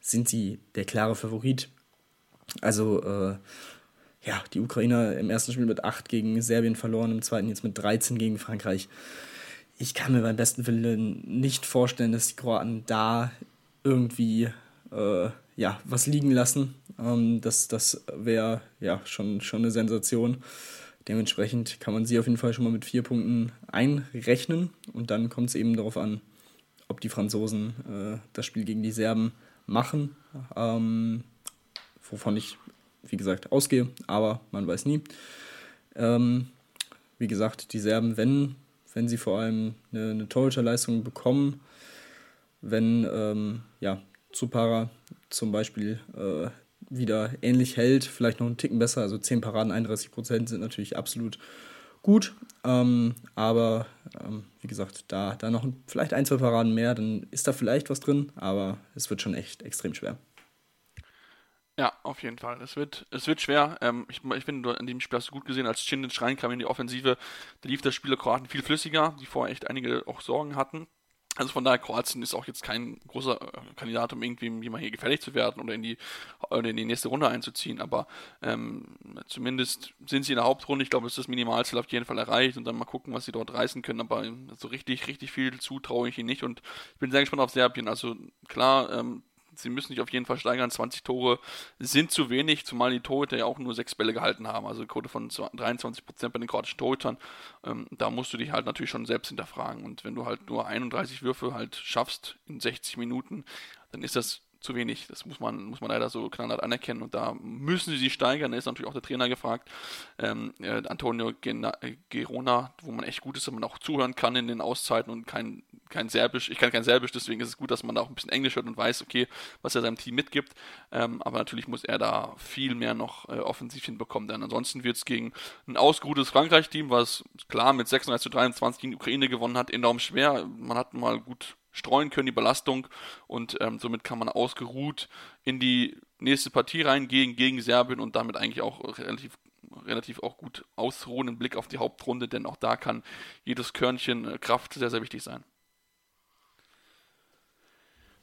sind sie der klare Favorit. Also, äh, ja, die Ukrainer im ersten Spiel mit 8 gegen Serbien verloren, im zweiten jetzt mit 13 gegen Frankreich. Ich kann mir beim besten Willen nicht vorstellen, dass die Kroaten da irgendwie äh, ja, was liegen lassen. Ähm, das das wäre ja schon, schon eine Sensation. Dementsprechend kann man sie auf jeden Fall schon mal mit vier Punkten einrechnen. Und dann kommt es eben darauf an, ob die Franzosen äh, das Spiel gegen die Serben machen. Ähm, wovon ich, wie gesagt, ausgehe, aber man weiß nie. Ähm, wie gesagt, die Serben, wenn, wenn sie vor allem eine, eine Torhüterleistung bekommen, wenn ähm, ja, Zupara zum Beispiel äh, wieder ähnlich hält, vielleicht noch einen Ticken besser, also 10 Paraden, 31 Prozent sind natürlich absolut gut, ähm, aber ähm, wie gesagt, da, da noch vielleicht ein, zwei Paraden mehr, dann ist da vielleicht was drin, aber es wird schon echt extrem schwer. Ja, auf jeden Fall. Es wird, es wird schwer. Ähm, ich, ich finde, in dem Spiel hast du gut gesehen, als Cinic reinkam in die Offensive, da lief das Spiel der Kroaten viel flüssiger, die vorher echt einige auch Sorgen hatten. Also von daher, Kroatien ist auch jetzt kein großer äh, Kandidat, um irgendwie mal hier gefährlich zu werden oder in die, oder in die nächste Runde einzuziehen. Aber ähm, zumindest sind sie in der Hauptrunde. Ich glaube, es ist das Minimalziel auf jeden Fall erreicht und dann mal gucken, was sie dort reißen können. Aber so richtig, richtig viel zutraue ich ihnen nicht und ich bin sehr gespannt auf Serbien. Also klar, ähm, sie müssen sich auf jeden Fall steigern. 20 Tore sind zu wenig, zumal die Torhüter ja auch nur sechs Bälle gehalten haben. Also eine Quote von 23 Prozent bei den kroatischen Torhütern. Ähm, da musst du dich halt natürlich schon selbst hinterfragen. Und wenn du halt nur 31 Würfe halt schaffst in 60 Minuten, dann ist das zu wenig. Das muss man, muss man leider so knallhart anerkennen. Und da müssen sie sich steigern. Da ist natürlich auch der Trainer gefragt. Ähm, äh, Antonio Gerona, wo man echt gut ist, dass man auch zuhören kann in den Auszeiten und kein, kein Serbisch. Ich kann kein Serbisch, deswegen ist es gut, dass man da auch ein bisschen Englisch hört und weiß, okay, was er seinem Team mitgibt. Ähm, aber natürlich muss er da viel mehr noch äh, offensiv hinbekommen. Denn ansonsten wird es gegen ein ausgeruhtes Frankreich-Team, was klar mit 36 zu 23 gegen die Ukraine gewonnen hat, enorm schwer. Man hat mal gut streuen können, die Belastung. Und ähm, somit kann man ausgeruht in die nächste Partie reingehen gegen Serbien und damit eigentlich auch relativ relativ auch gut ausruhen im Blick auf die Hauptrunde, denn auch da kann jedes Körnchen äh, Kraft sehr, sehr wichtig sein.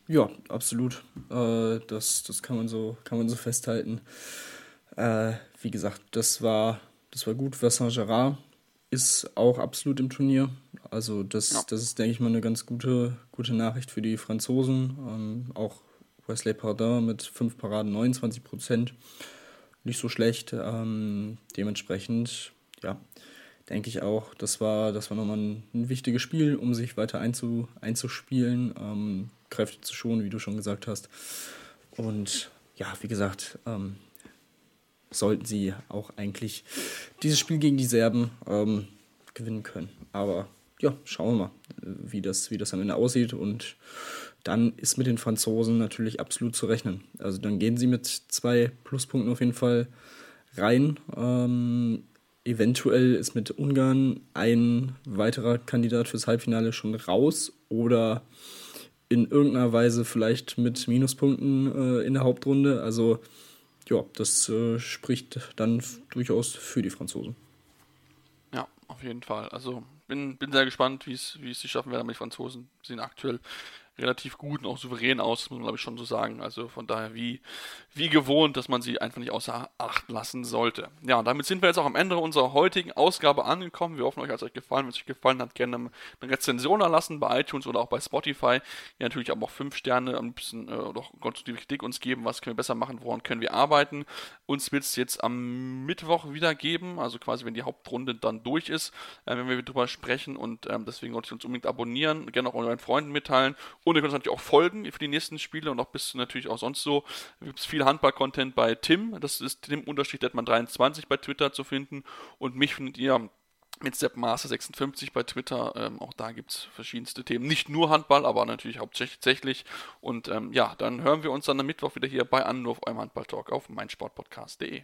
Ja, absolut. Äh, das, das kann man so, kann man so festhalten. Äh, wie gesagt, das war, das war gut. Vincent Gerard ist auch absolut im Turnier. Also das, ja. das ist, denke ich mal, eine ganz gute, gute Nachricht für die Franzosen. Ähm, auch Wesley Pardin mit 5 Paraden, 29 Prozent. Nicht so schlecht. Ähm, dementsprechend, ja, denke ich auch, das war, das war nochmal ein, ein wichtiges Spiel, um sich weiter einzu, einzuspielen, ähm, Kräfte zu schonen, wie du schon gesagt hast. Und ja, wie gesagt, ähm, sollten sie auch eigentlich dieses Spiel gegen die Serben ähm, gewinnen können. Aber ja, schauen wir mal, wie das, wie das am Ende aussieht. Und dann ist mit den Franzosen natürlich absolut zu rechnen. Also dann gehen sie mit zwei Pluspunkten auf jeden Fall rein. Ähm, eventuell ist mit Ungarn ein weiterer Kandidat fürs Halbfinale schon raus oder in irgendeiner Weise vielleicht mit Minuspunkten äh, in der Hauptrunde. Also ja, das äh, spricht dann durchaus für die Franzosen. Ja, auf jeden Fall. Also bin, bin sehr gespannt, wie es sie schaffen werden. Aber die Franzosen sind aktuell relativ gut und auch souverän aus, muss man glaube ich schon so sagen. Also von daher wie, wie gewohnt, dass man sie einfach nicht außer Acht lassen sollte. Ja, und damit sind wir jetzt auch am Ende unserer heutigen Ausgabe angekommen. Wir hoffen, euch hat es euch gefallen. Wenn es euch gefallen hat, gerne eine Rezension erlassen bei iTunes oder auch bei Spotify. Ja, natürlich aber auch fünf Sterne, ein bisschen äh, oder konstruktive Kritik uns geben. Was können wir besser machen? Woran können wir arbeiten? Uns wird es jetzt am Mittwoch wieder geben, also quasi wenn die Hauptrunde dann durch ist, äh, wenn wir darüber sprechen und ähm, deswegen solltet ihr uns unbedingt abonnieren, gerne auch euren Freunden mitteilen Und ihr könnt uns natürlich auch folgen für die nächsten Spiele und auch bis natürlich auch sonst so. Gibt es viel Handball-Content bei Tim. Das ist Tim-23 bei Twitter zu finden. Und mich findet ihr mit SeppMaster56 bei Twitter. Ähm, auch da gibt es verschiedenste Themen. Nicht nur Handball, aber natürlich hauptsächlich. Und ähm, ja, dann hören wir uns dann am Mittwoch wieder hier bei Anruf, eurem Handball-Talk auf meinsportpodcast.de.